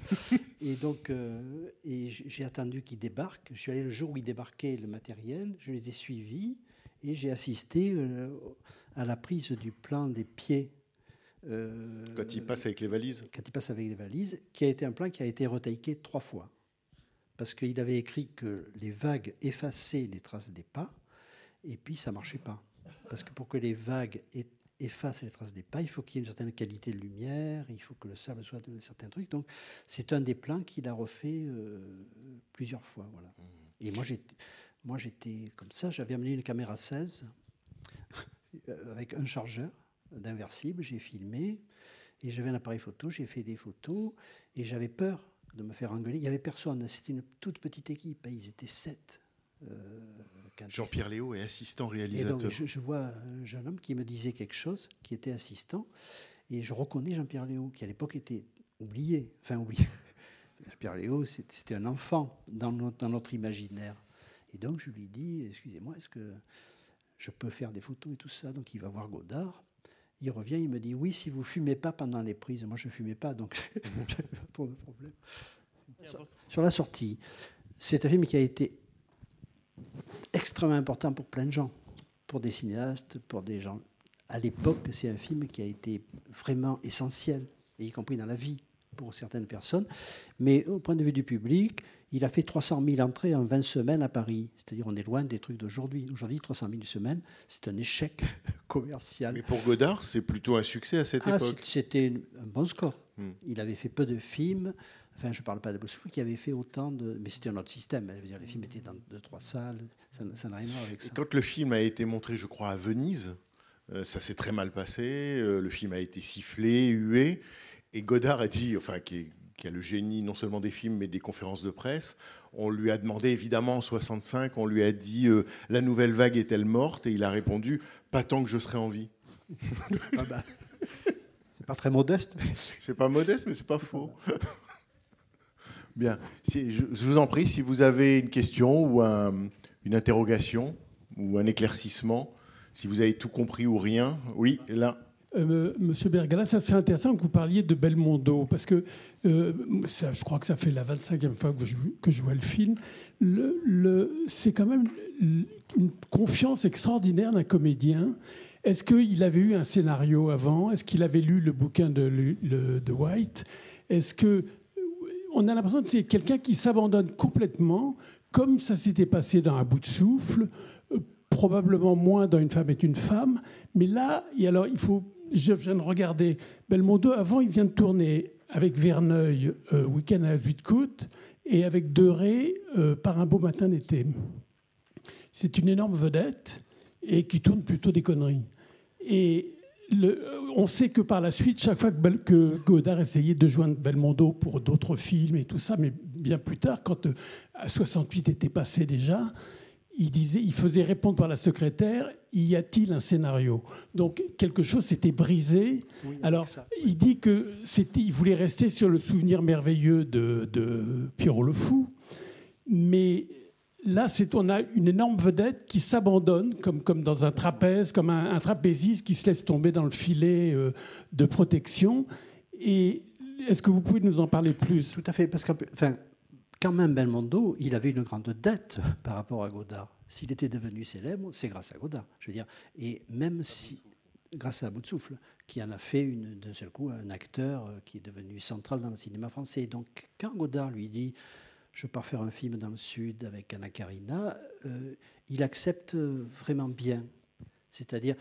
et donc, euh, et j'ai attendu qu'il débarque. Je suis allé le jour où il débarquait le matériel. Je les ai suivis et j'ai assisté euh, à la prise du plan des pieds. euh, Quand il passe avec les valises quand il passe avec les valises, qui a été un plan qui a été retaillé trois fois. Parce qu'il avait écrit que les vagues effaçaient les traces des pas, et puis ça marchait pas. Parce que pour que les vagues e- effacent les traces des pas, il faut qu'il y ait une certaine qualité de lumière, il faut que le sable soit de certains trucs. Donc c'est un des plans qu'il a refait euh, plusieurs fois. Voilà. Et moi j'étais, moi j'étais comme ça, j'avais amené une caméra 16 euh, avec un chargeur d'inversible, j'ai filmé, et j'avais un appareil photo, j'ai fait des photos, et j'avais peur de me faire engueuler. Il n'y avait personne, c'était une toute petite équipe, hein, ils étaient sept. Euh, Jean-Pierre Léo est assistant Et réalisateur. donc, je, je vois un jeune homme qui me disait quelque chose, qui était assistant, et je reconnais Jean-Pierre Léo, qui à l'époque était oublié. Enfin, oublié. Jean-Pierre Léo, c'était un enfant dans notre, dans notre imaginaire. Et donc, je lui dis Excusez-moi, est-ce que je peux faire des photos et tout ça? Donc, il va voir Godard. Il revient, il me dit Oui, si vous fumez pas pendant les prises. Moi, je fumais pas, donc j'avais pas trop de problème. Sur, sur la sortie, c'est un film qui a été extrêmement important pour plein de gens, pour des cinéastes, pour des gens. À l'époque, c'est un film qui a été vraiment essentiel, y compris dans la vie pour certaines personnes. Mais au point de vue du public, il a fait 300 000 entrées en 20 semaines à Paris. C'est-à-dire, on est loin des trucs d'aujourd'hui. Aujourd'hui, 300 000 semaines, c'est un échec commercial. Mais pour Godard, c'est plutôt un succès à cette Ah, époque. C'était un bon score. Hmm. Il avait fait peu de films. Enfin, je ne parle pas de Bossoufou qui avait fait autant de. Mais c'était un autre système. Je veux dire, les films étaient dans deux, trois salles. Ça n'a- rien à voir avec Et ça. quand le film a été montré, je crois, à Venise, euh, ça s'est très mal passé. euh, le film a été sifflé, hué. Et Godard a dit, enfin, qui, est- qui a le génie non seulement des films, mais des conférences de presse, on lui a demandé, évidemment, en 65, on lui a dit euh, La nouvelle vague est-elle morte? Et il a répondu Pas tant que je serai en vie. Bah, c'est pas très modeste. C'est pas modeste, mais c'est pas faux. Bien. Je, vous en prie, si vous avez une question ou un- une interrogation ou un éclaircissement, si vous avez tout compris ou rien, oui, là. Euh, Monsieur Bergala, ça serait intéressant que vous parliez de Belmondo, parce que euh, je crois que ça fait la 25e fois que je, vois le film. C'est quand même une confiance extraordinaire d'un comédien. Est-ce qu'il avait eu un scénario avant? Est-ce qu'il avait lu le bouquin de White? Est-ce que on a l'impression que c'est quelqu'un qui s'abandonne complètement, comme ça s'était passé dans Un bout de souffle, euh, probablement moins dans Une femme est une femme. Mais là, alors il faut, je viens de regarder Belmondo. Avant, il vient de tourner avec Verneuil, euh, Week-end à la vue de et avec Deray, euh, Par un beau matin d'été. C'est une énorme vedette et qui tourne plutôt des conneries. Et le- on sait que par la suite, chaque fois que, Godard essayait de joindre Belmondo pour d'autres films et tout ça, mais bien plus tard, quand euh, à 68 était passé déjà, il, disait, il faisait répondre par la secrétaire Y a-t-il un scénario? Donc quelque chose s'était brisé. Alors, il dit que c'était, il voulait rester sur le souvenir merveilleux de, de Pierrot le Fou, mais là, c'est, on a une énorme vedette qui s'abandonne, comme, dans un trapèze, comme un, trapéziste qui se laisse tomber dans le filet euh, de protection. Et est-ce que vous pouvez nous en parler plus? Tout à fait, parce que quand même Belmondo, il avait une grande dette par rapport à Godard. S'il était devenu célèbre, c'est grâce à Godard. Je veux dire, et même si, grâce à Bout souffle, qui en a fait d'un seul coup un acteur euh, qui est devenu central dans le cinéma français. Donc, quand Godard lui dit je pars faire un film dans le Sud avec Anna Karina, euh, il accepte vraiment bien. C'est-à-dire,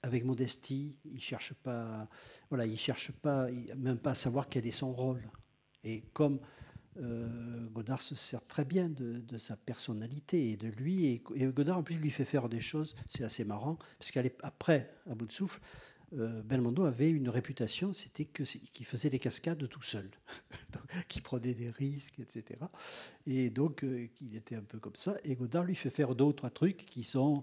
avec modestie, il cherche pas, voilà, il cherche pas, même pas à savoir quel est son rôle. Et comme euh, Godard se sert très bien de, sa personnalité et de lui, et, Godard en plus lui fait faire des choses, c'est assez marrant, parce qu'après, à bout de souffle, Belmondo avait une réputation, c'était que qu'il faisait les cascades tout seul, qu'il prenait des risques, etc. Et donc, euh, il était un peu comme ça. Et Godard lui fait faire d'autres trucs qui sont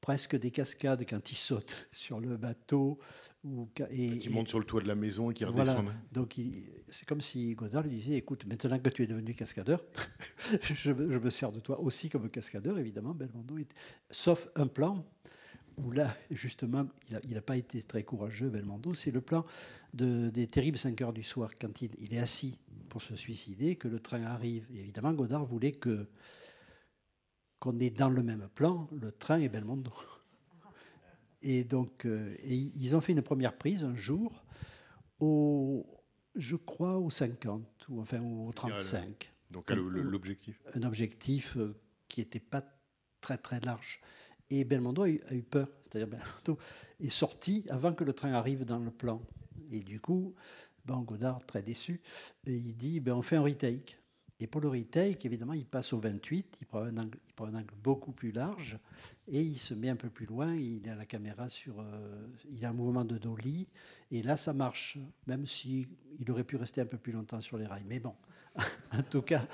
presque des cascades quand il saute sur le bateau. Ou, et, Qui monte sur le toit de la maison et qui voilà. redescend. Donc, c'est comme si Godard lui disait Écoute, maintenant que tu es devenu cascadeur, je, me- je me sers de toi aussi comme cascadeur, évidemment. Belmondo, sauf un plan où là, justement, il n'a pas été très courageux, Belmondo, c'est le plan de, des terribles 5 heures du soir, quand il, il, est assis pour se suicider, que le train arrive. Et évidemment, Godard voulait que qu'on est dans le même plan, le train et Belmondo. Et donc, euh, et ils ont fait une première prise un jour, au, je crois, au 50, ou enfin au 35. Donc l'objectif Un objectif euh, qui n'était pas très très large. Et Belmondo a eu, peur, c'est-à-dire Belmondo est sorti avant que le train arrive dans le plan. Et du coup, ben Godard, très déçu, il dit ben, on fait un retake. Et pour le retake, évidemment, il passe au 28, il prend, un angle, beaucoup plus large et il se met un peu plus loin. Il a la caméra sur. Euh, il a un mouvement de dolly et là, ça marche, même si il aurait pu rester un peu plus longtemps sur les rails. Mais bon, en tout cas,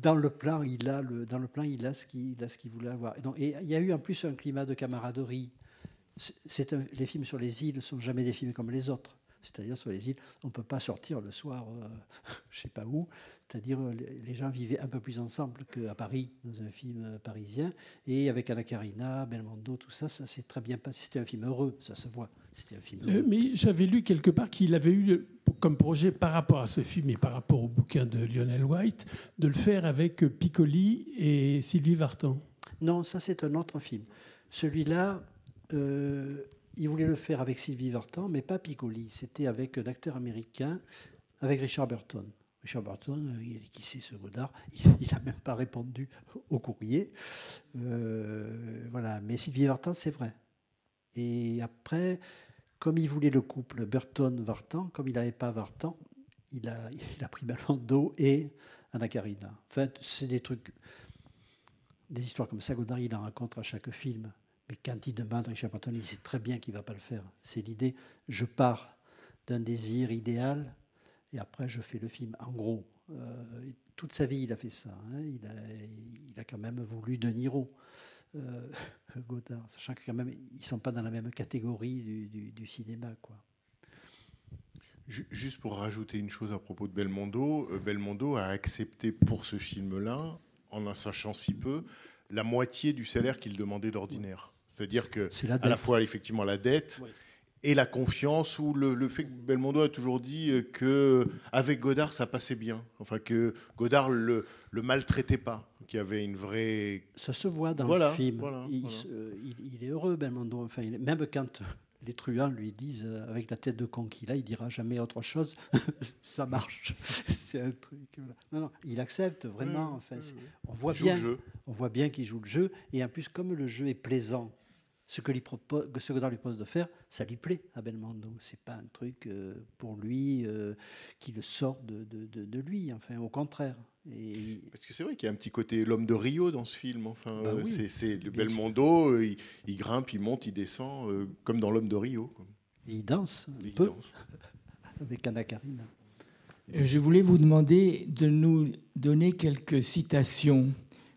dans le plan, il a, le, dans le plan, il a ce qu'il voulait avoir. Et, il y a eu en plus un climat de camaraderie. Un, les films sur les îles ne sont jamais des films comme les autres. C'est-à-dire sur les îles, on ne peut pas sortir le soir, euh, je ne sais pas où. C'est-à-dire les gens vivaient un peu plus ensemble qu'à Paris, dans un film parisien. Et avec Anna Karina, Belmondo, tout ça, ça s'est très bien passé. C'était un film heureux, ça se voit. C'était un film heureux. Euh, mais j'avais lu quelque part qu'il avait eu comme projet, par rapport à ce film et par rapport au bouquin de Lionel White, de le faire avec Piccoli et Sylvie Vartan. Non, ça c'est un autre film. Celui-là, euh, il voulait le faire avec Sylvie Vartan, mais pas Piccoli. C'était avec un acteur américain, avec Richard Burton. Richard Burton, euh, qui sait ce Godard, il n'a même pas répondu au courrier. Euh, voilà, mais Sylvie Vartan, c'est vrai. Et après, comme il voulait le couple Burton-Vartan, comme il n'avait pas Vartan, il a, pris Belmondo et Anna Karina. En c'est des trucs, des histoires comme ça, Godard, il en raconte à chaque film. Mais quand il demande Richard Burton, il sait très bien qu'il ne va pas le faire. C'est l'idée, je pars d'un désir idéal et après je fais le film. En gros, euh, toute sa vie, il a fait ça. Hein. Il, a, quand même voulu De Niro, euh, Godard, sachant que quand même, ils ne sont pas dans la même catégorie du, du, du, cinéma. Quoi. Juste pour rajouter une chose à propos de Belmondo, euh, Belmondo a accepté pour ce film-là, en en sachant si peu, la moitié du salaire qu'il demandait d'ordinaire. C'est-à-dire que la à la fois effectivement la dette oui. et la confiance, ou le, le, fait que Belmondo a toujours dit euh, que avec Godard ça passait bien, enfin que Godard le, le maltraitait pas, qu'il y avait une vraie. Ça se voit dans voilà, le film. Voilà, il, voilà. il, il, est heureux Belmondo, enfin même quand les truands lui disent euh, avec la tête de con qu'il a, il dira jamais autre chose. ça marche. c'est un truc. Non, non, il accepte vraiment. Mmh, enfin, mmh. on voit bien. On voit bien qu'il joue le jeu. Et en plus, comme le jeu est plaisant, ce que, lui propose, ce que Godard lui propose de faire, ça lui plaît à Belmondo. C'est pas un truc euh, pour lui euh, qui le sort de, de, de, de, lui. Enfin, au contraire. Et... Parce que c'est vrai qu'il y a un petit côté l'homme de Rio dans ce film. Enfin, bah oui, c'est le Belmondo. Il, il, grimpe, il monte, il descend, euh, comme dans l'homme de Rio. Quoi. Et il danse un il peu danse. avec Anna Karina. Je voulais vous demander de nous donner quelques citations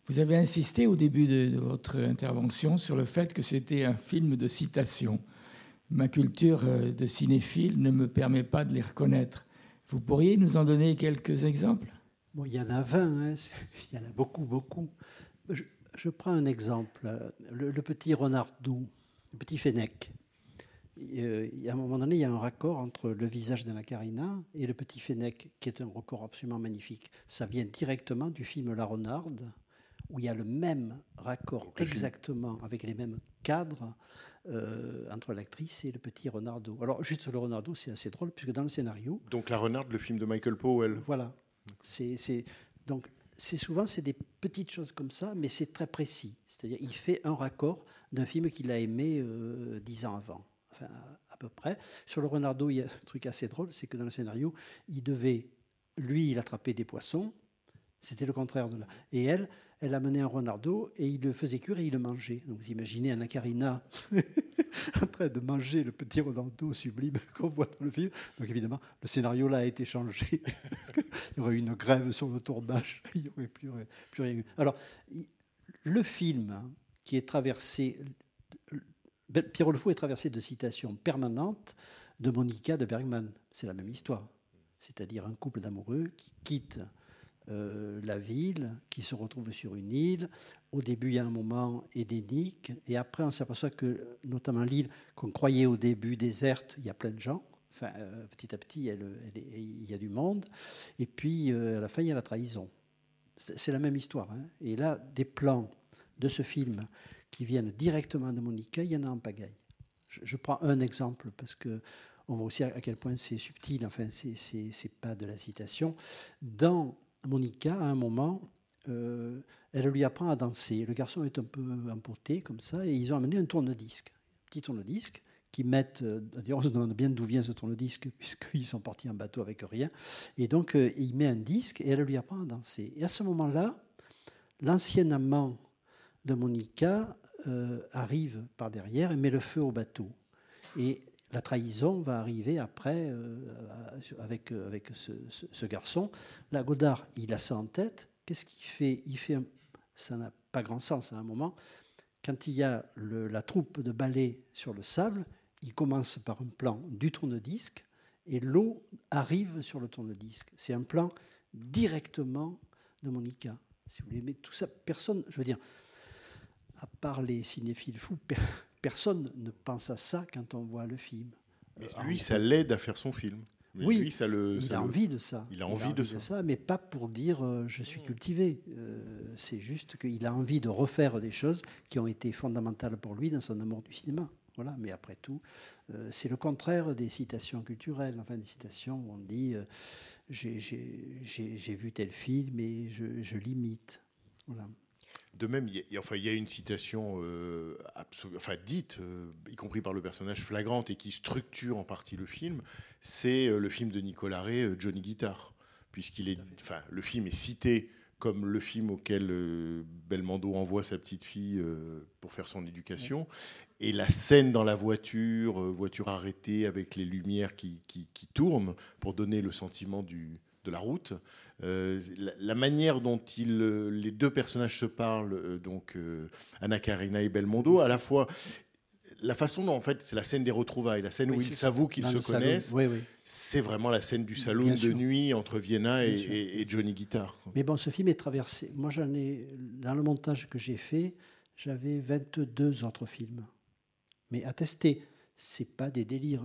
vous avez insisté au début de, de, votre intervention sur le fait que c'était un film de citation. Ma culture euh, de cinéphile ne me permet pas de les reconnaître. Vous pourriez nous en donner quelques exemples? Bon, Il y en a 20, hein. il y en a beaucoup, beaucoup. Je, prends un exemple. Le, petit renard doux, le petit Fennec. Euh, à un moment donné, il y a un raccord entre le visage d'Anna Karina et le petit Fennec, qui est un record absolument magnifique. Ça vient directement du film La Renarde, où il y a le même raccord exactement avec les mêmes cadres euh, entre l'actrice et le petit Renardo. Alors, juste sur le Renardo, c'est assez drôle, puisque dans le scénario. Donc, La Renarde, le film de Michael Powell. Voilà. C'est, donc, c'est souvent c'est des petites choses comme ça, mais c'est très précis. C'est-à-dire, il fait un raccord d'un film qu'il a aimé euh, dix ans avant. Enfin, à, à peu près. Sur le Renardo, il y a un truc assez drôle, c'est que dans le scénario, il devait, lui, il attrapait des poissons. C'était le contraire de là. Et elle, elle amenait un renardeau et il le faisait cuire et il le mangeait. Donc vous imaginez Anna Karina en train de manger le petit renardeau sublime qu'on voit dans le film. Donc évidemment, le scénario là a été changé. il y aurait eu une grève sur le tournage. Il n'y aurait plus, plus rien eu. Alors, le film qui est traversé, Pierre Le Fou est traversé de citations permanentes de Monica de Bergman. C'est la même histoire. C'est-à-dire un couple d'amoureux qui quitte euh, la ville, qui se retrouve sur une île. Au début, il y a un moment édénique, et après, on s'aperçoit que, notamment l'île qu'on croyait au début déserte, il y a plein de gens. Enfin, euh, petit à petit, il y a du monde. Et puis, euh, à la fin, il y a la trahison. C'est la même histoire. hein. Et là, des plans de ce film qui viennent directement de Monica, il y en a en pagaille. Je, je prends un exemple parce que on voit aussi à quel point c'est subtil. Enfin, c'est pas de la citation. Dans Monica, à un moment, euh, elle lui apprend à danser. Le garçon est un peu empoté comme ça, et ils ont amené un tourne-disque, un petit tourne-disque qui mettent. euh, D'ailleurs, on se demande bien d'où vient ce tourne-disque puisqu'ils sont partis en bateau avec rien. Et donc, euh, il met un disque et elle lui apprend à danser. Et à ce moment-là, l'ancien amant de Monica arrive par derrière et met le feu au bateau. Et la trahison va arriver après euh, avec, euh, avec ce, garçon. Là, Godard, il a ça en tête. Qu'est-ce qu'il fait? Il fait ça n'a pas grand sens à un moment. Quand il y a la troupe de ballet sur le sable, il commence par un plan du tourne-disque et l'eau arrive sur le tourne-disque. C'est un plan directement de Monica, si vous voulez. Mais tout ça, personne, je veux dire, à part les cinéphiles fous, personne ne pense à ça quand on voit le film. Mais Euh, lui, en- ça l'aide à faire son film. Mais oui, lui, ça le, il ça a le- envie de ça. Il a envie de ça. mais pas pour dire euh, je suis cultivé. Euh, c'est juste qu'il a envie de refaire des choses qui ont été fondamentales pour lui dans son amour du cinéma. Voilà, mais après tout, euh, c'est le contraire des citations culturelles, enfin des citations où on dit j'ai vu tel film et je, je l'imite. Voilà. De même, il y a, enfin, il y a une citation euh, enfin, dite, euh, y compris par le personnage flagrante et qui structure en partie le film, c'est euh, le film de Nicolas Ray, Johnny Guitar, puisqu'il est, enfin, le film est cité comme le film auquel Belmondo envoie sa petite fille pour faire son éducation. Et la scène dans la voiture, voiture arrêtée avec les lumières qui, qui- qui tournent pour donner le sentiment du, de la route. Euh, la, la manière dont il, euh, les deux personnages se parlent, euh, donc Anna Karina et Belmondo, à la fois la façon dont en fait c'est la scène des retrouvailles, la scène Oui, où ils s'avouent qu'ils se connaissent, Oui, oui. c'est vraiment la scène du salon Bien de sûr. nuit entre Vienna et Johnny Guitar. Mais bon, ce film est traversé. Moi, j'en ai, dans le montage que j'ai fait, j'avais 22 autres films. Mais à tester, c'est pas des délires.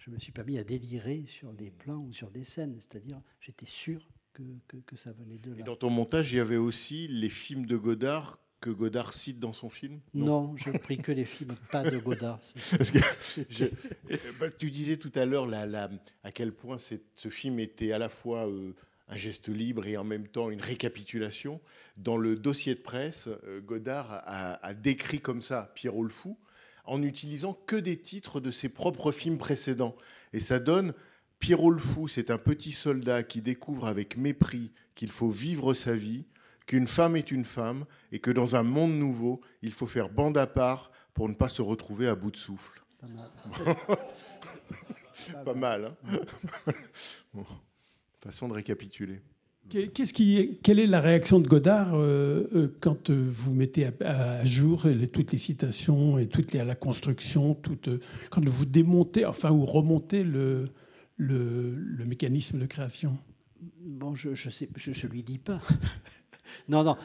Je, je me suis pas mis à délirer sur des plans ou sur des scènes. C'est-à-dire, j'étais sûr que, que, que ça venait de Et là. dans ton montage, il y avait aussi les films de Godard que Godard cite dans son film? Non, je pris que les films, pas de Godard. C'est- Parce que je- bah, tu disais tout à l'heure la- la- à quel point ce film était à la fois euh, un geste libre et en même temps une récapitulation. Dans le dossier de presse, euh, Godard a, a décrit comme ça Pierrot le Fou en utilisant que des titres de ses propres films précédents. Et ça donne Pierrot le Fou, c'est un petit soldat qui découvre avec mépris qu'il faut vivre sa vie, qu'une femme est une femme et que dans un monde nouveau, il faut faire bande à part pour ne pas se retrouver à bout de souffle. Pas mal. Pas mal, hein Bon. Façon de récapituler. Quelle est la réaction de Godard euh, euh, quand euh, vous mettez à, à jour toutes les citations et toutes les, la construction, quand vous démontez, enfin, ou remontez le, mécanisme de création? Bon, je je lui dis pas. non, non,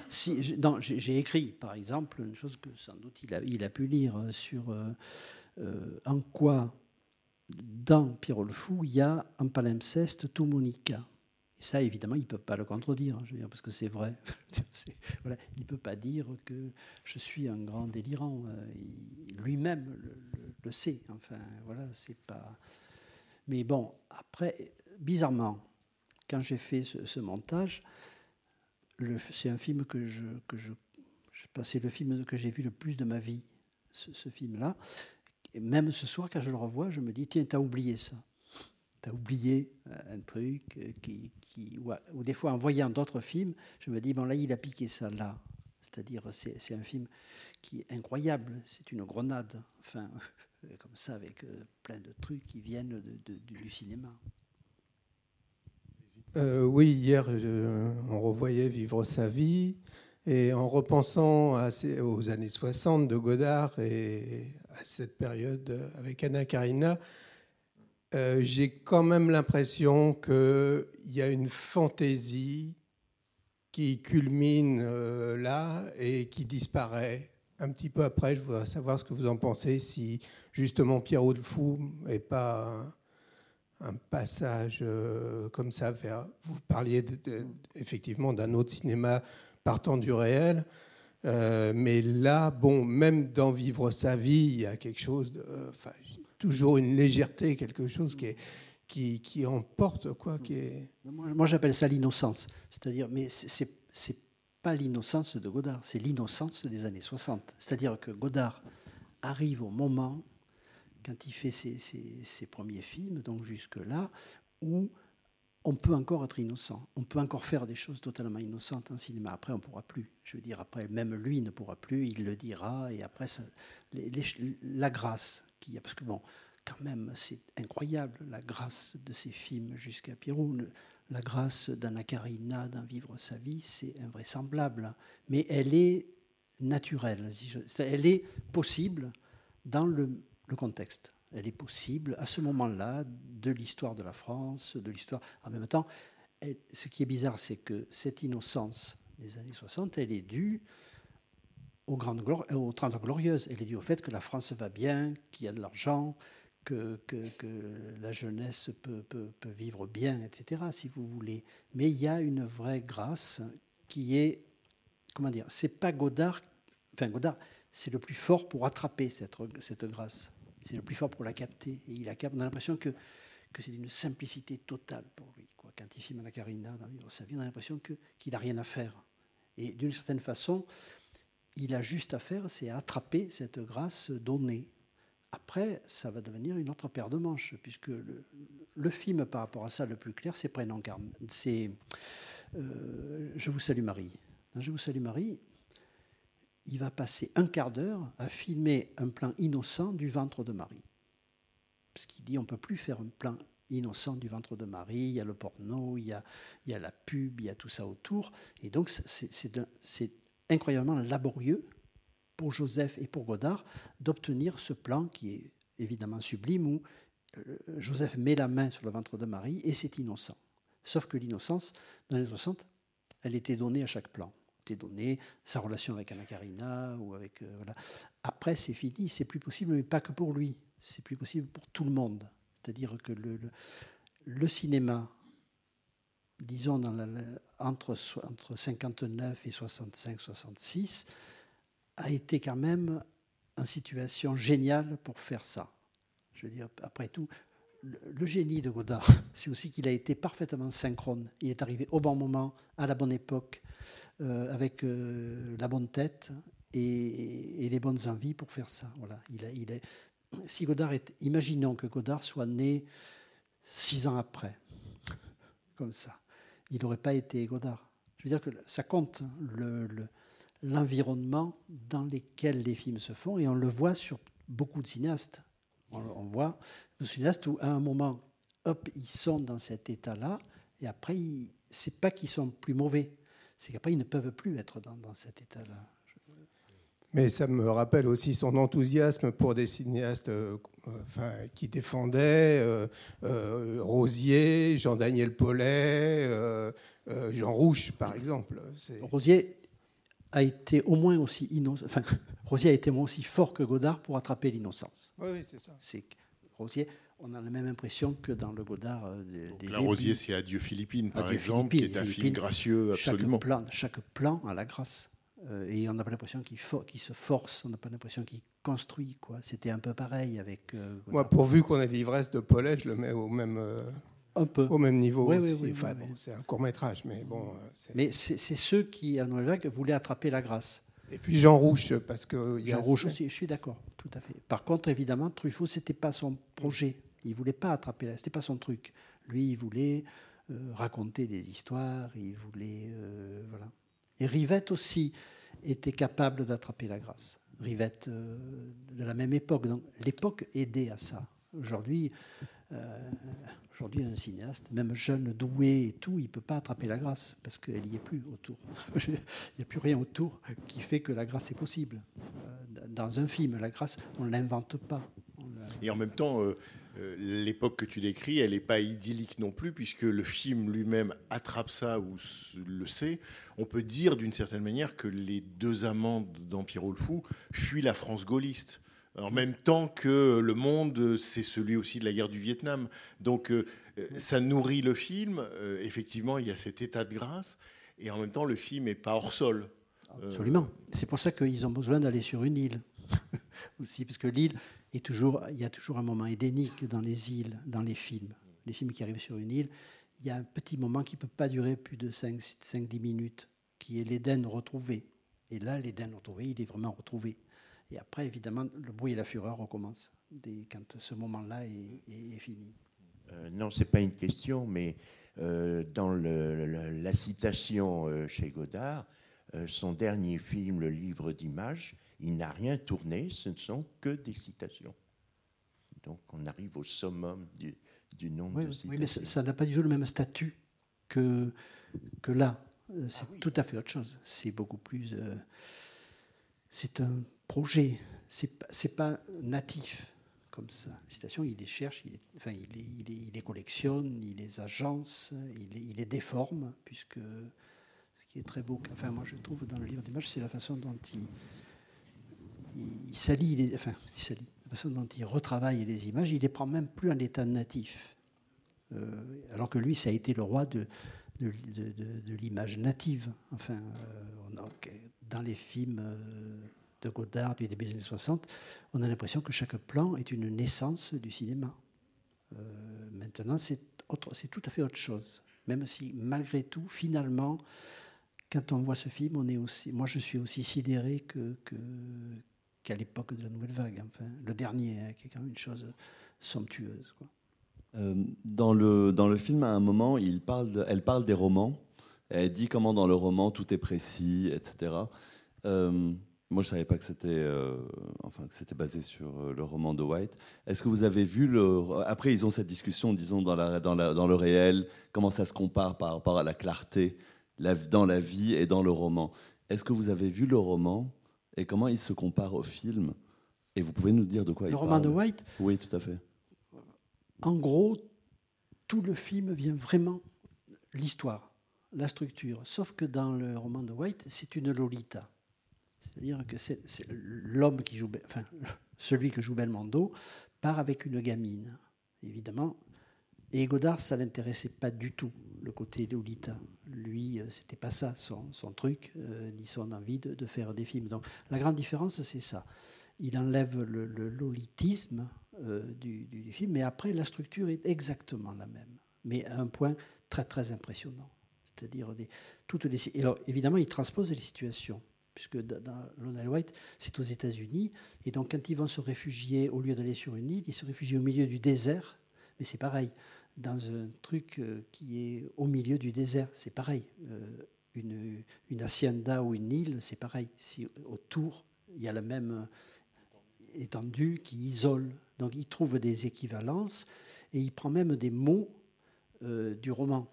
j'ai écrit, par exemple, une chose que sans doute il a, pu lire sur en quoi, dans Pierrot le Fou, il y a un palimpseste tout Monica. Et ça, évidemment, il ne peut pas le contredire, hein, je veux dire, parce que c'est vrai. Il ne peut pas dire que je suis un grand délirant. euh, Lui-même le, sait. Enfin, voilà, c'est pas. Mais bon, après, bizarrement, quand j'ai fait ce, montage, c'est un film que je, que c'est le film que j'ai vu le plus de ma vie, ce, ce film-là. Et même ce soir, quand je le revois, je me dis tiens, t'as oublié ça. T'as oublié euh, un truc euh, qui, ou, des fois en voyant d'autres films, je me dis bon là, il a piqué ça là. C'est-à-dire, c'est un film qui est incroyable. C'est une grenade. Enfin, comme ça, avec euh, plein de trucs qui viennent de- du cinéma. Oui, hier, on revoyait Vivre sa vie. Et en repensant à aux années 60 de Godard et à cette période avec Anna Karina, euh, j'ai quand même l'impression qu'il y a une fantaisie qui culmine euh, là et qui disparaît un petit peu après. Je voudrais savoir ce que vous en pensez, si justement Pierrot le Fou n'est pas un, passage euh, comme ça. Vous parliez de- de- effectivement d'un autre cinéma partant du réel. Mais là, bon, même dans Vivre sa vie, il y a quelque chose de. Enfin, toujours une légèreté, quelque chose qui, emporte, quoi. Moi, j'appelle ça l'innocence. C'est-à-dire, mais c'est- c'est pas l'innocence de Godard, c'est l'innocence des années 60. C'est-à-dire que Godard arrive au moment, quand il fait ses, premiers films, donc jusque-là, où on peut encore être innocent. On peut encore faire des choses totalement innocentes en cinéma. Après, on ne pourra plus. Je veux dire, après, même lui ne pourra plus, il le dira. Et après, la grâce Parce que, bon, quand même, c'est incroyable, la grâce de ces films jusqu'à. Le- La grâce d'Anna Karina, d'en vivre sa vie, c'est invraisemblable. Mais elle est naturelle. Elle est possible dans le, contexte. Elle est possible à ce moment-là de l'histoire de la France, de l'histoire. En même temps, ce qui est bizarre, c'est que cette innocence des années 60, elle est due aux, grandes euh, aux 30 glorieuses. Elle est due au fait que la France va bien, qu'il y a de l'argent, que, la jeunesse peut, vivre bien, etc., si vous voulez. Mais il y a une vraie grâce qui est, comment dire, c'est pas Godard, enfin Godard, c'est le plus fort pour attraper cette, grâce. C'est le plus fort pour la capter. Et il capte. On a l'impression que, c'est d'une simplicité totale pour lui. Quand il filme la Carina dans Vivre sa vie, on a l'impression qu'il n'a rien à faire. Et d'une certaine façon, il a juste à faire, c'est attraper cette grâce donnée. Après, ça va devenir une autre paire de manches, puisque le, film par rapport à ça, le plus clair, c'est Prénom Carmen. C'est euh, Je vous salue Marie. Dans Je vous salue Marie, il va passer un quart d'heure à filmer un plan innocent du ventre de Marie. Parce qu'il dit on ne peut plus faire un plan innocent du ventre de Marie, il y a le porno, il y a, il y a la pub, il y a tout ça autour. Et donc c'est incroyablement laborieux pour Joseph et pour Godard d'obtenir ce plan qui est évidemment sublime où euh, Joseph met la main sur le ventre de Marie et c'est innocent. Sauf que l'innocence, dans les 60, elle était donnée à chaque plan. Était donnée sa relation avec Anna Karina ou avec euh, voilà. Après c'est fini, c'est plus possible, mais pas que pour lui. C'est plus possible pour tout le monde. C'est-à-dire que le, cinéma, disons dans la- entre, entre 59 et 65, 66, a été quand même en situation géniale pour faire ça. Je veux dire, après tout, le, génie de Godard, c'est aussi qu'il a été parfaitement synchrone. Il est arrivé au bon moment, à la bonne époque, euh, avec euh, la bonne tête et, les bonnes envies pour faire ça. Voilà. Il a- si Godard est, imaginons que Godard soit né six ans après, comme ça, il n'aurait pas été Godard. Je veux dire que ça compte le- le- l'environnement dans lequel les films se font et on le voit sur beaucoup de cinéastes. On, voit des cinéastes où à un moment, hop, ils sont dans cet état-là et après, c'est pas qu'ils sont plus mauvais, c'est qu'après ils ne peuvent plus être dans cet état-là. Mais ça me rappelle aussi son enthousiasme pour des cinéastes euh, enfin, qui défendaient euh, euh, Rosier, Jean-Daniel Paulet, Jean Rouche, par exemple. Rosier a été au moins aussi innocent, enfin, Rosier a été moins aussi fort que Godard pour attraper l'innocence. Oui, oui, c'est ça. C'est Rosier, on a la même impression que dans le Godard des, des La débuts. Rosier, c'est Adieu Philippines, par Adieu exemple, qui est un film Philippines. gracieux, absolument. Chaque plan, chaque plan a la grâce. Euh, et on n'a pas l'impression qu'il for- se force, on n'a pas l'impression qu'il construit. quoi. C'était un peu pareil avec. euh, Moi, Godard. pourvu qu'on ait l'ivresse de Paulet, je le mets au même, euh, Un peu. au même niveau Oui, oui, aussi. oui, enfin, oui, bon, oui. c'est un court métrage, mais bon. euh, Mais c'est ceux qui, à Noël voulaient attraper la grâce. Et puis Jean Rouche, parce que Jean Rouge aussi, je suis d'accord, tout à fait. Par contre, évidemment, Truffaut, c'était pas son projet. Il voulait pas attraper, la- c'était pas son truc. Lui, il voulait euh, raconter des histoires, il voulait, euh, voilà. Et Rivette aussi était capable d'attraper la grâce. Rivette euh, de la même époque, donc l'époque aidait à ça. Aujourd'hui, euh, aujourd'hui, un cinéaste, même jeune, doué et tout, il peut pas attraper la grâce parce qu'elle n'y est plus autour. il n'y a plus rien autour qui fait que la grâce est possible. Euh, dans un film, la grâce, on ne l'invente pas. Et en même temps, euh, l'époque que tu décris, elle n'est pas idyllique non plus, puisque le film lui-même attrape ça ou le sait. On peut dire d'une certaine manière que les deux amants d'Empire le Fou fuient la France gaulliste. En même temps que le monde, c'est celui aussi de la guerre du Vietnam. Donc euh, ça nourrit le film. Euh, effectivement, il y a cet état de grâce. Et en même temps, le film n'est pas hors sol. Absolument. C'est pour ça qu'ils ont besoin d'aller sur une île aussi, parce que l'île toujours, il y a toujours un moment édénique dans les îles, dans les films. Les films qui arrivent sur une île, il y a un petit moment qui ne peut pas durer plus de 5-10 minutes, qui est l'Éden retrouvé. Et là, l'Éden retrouvé, il est vraiment retrouvé. Et après, évidemment, le bruit et la fureur recommencent quand ce moment-là est, fini. Euh, non, c'est pas une question, mais euh, dans la citation euh, chez Godard, son dernier film, Le livre d'images, il n'a rien tourné, ce ne sont que des citations. Donc on arrive au summum du, du nombre Oui, de citations. oui, mais ça n'a pas du tout le même statut que, que là. Euh, C'est tout à fait autre chose. C'est beaucoup plus. euh, c'est un projet. C'est c'est pas natif comme ça. Les citations, il les cherche, il les, enfin, il les, il les- il les collectionne, il les agence, il les, il les déforme, puisque ce qui est très beau, enfin moi je trouve dans le livre d'images, c'est la façon dont il, il, salit les, enfin, il la façon dont il retravaille les images, il les prend même plus en état natif. Euh, alors que lui, ça a été le roi de, l'image native. Enfin, euh, dans les films euh, de Godard du début des années 60, on a l'impression que chaque plan est une naissance du cinéma. Maintenant, c'est tout à fait autre chose. Même si, malgré tout, finalement, quand on voit ce film, on est aussi, moi, je suis aussi sidéré que- qu'à l'époque de la Nouvelle Vague. Le dernier, hein, qui est quand même une chose somptueuse. Euh, dans, le, dans le film, à un moment, elle parle des romans. Elle dit comment dans le roman tout est précis, etc. Euh, moi, je savais pas que c'était, euh, enfin, basé sur le roman de White. Est-ce que vous avez vu le Après, ils ont cette discussion, disons dans, la, dans, la- dans le réel, comment ça se compare par rapport à la clarté la, dans la vie et dans le roman. Est-ce que vous avez vu le roman et comment il se compare au film? Et vous pouvez nous dire de quoi Le il roman parle? de White? Oui, tout à fait. En gros, tout le film vient vraiment l'histoire, la structure. Sauf que dans le roman de White, c'est une Lolita. C'est-à-dire que c'est c'est l'homme qui joue, enfin, celui que joue Belmondo, part avec une gamine, évidemment. Et Godard, ça l'intéressait pas du tout, le côté Lolita. Lui, euh, c'était pas ça son, truc, euh, ni son envie de, faire des films. Donc la grande différence, c'est ça. Il enlève le, le lolitisme euh, du, film, mais après, la structure est exactement la même, mais à un point très, très impressionnant. C'est-à-dire, toutes les, évidemment, il transpose les situations, puisque dans, Lionel White, c'est aux États-Unis, et donc quand ils vont se réfugier, au lieu d'aller sur une île, ils se réfugient au milieu du désert, mais c'est pareil, dans un truc euh, qui est au milieu du désert, c'est pareil. Euh, une, hacienda ou une île, c'est pareil. Si autour, il y a la même étendue qui isole. Donc il trouve des équivalences et il prend même des mots euh, du roman,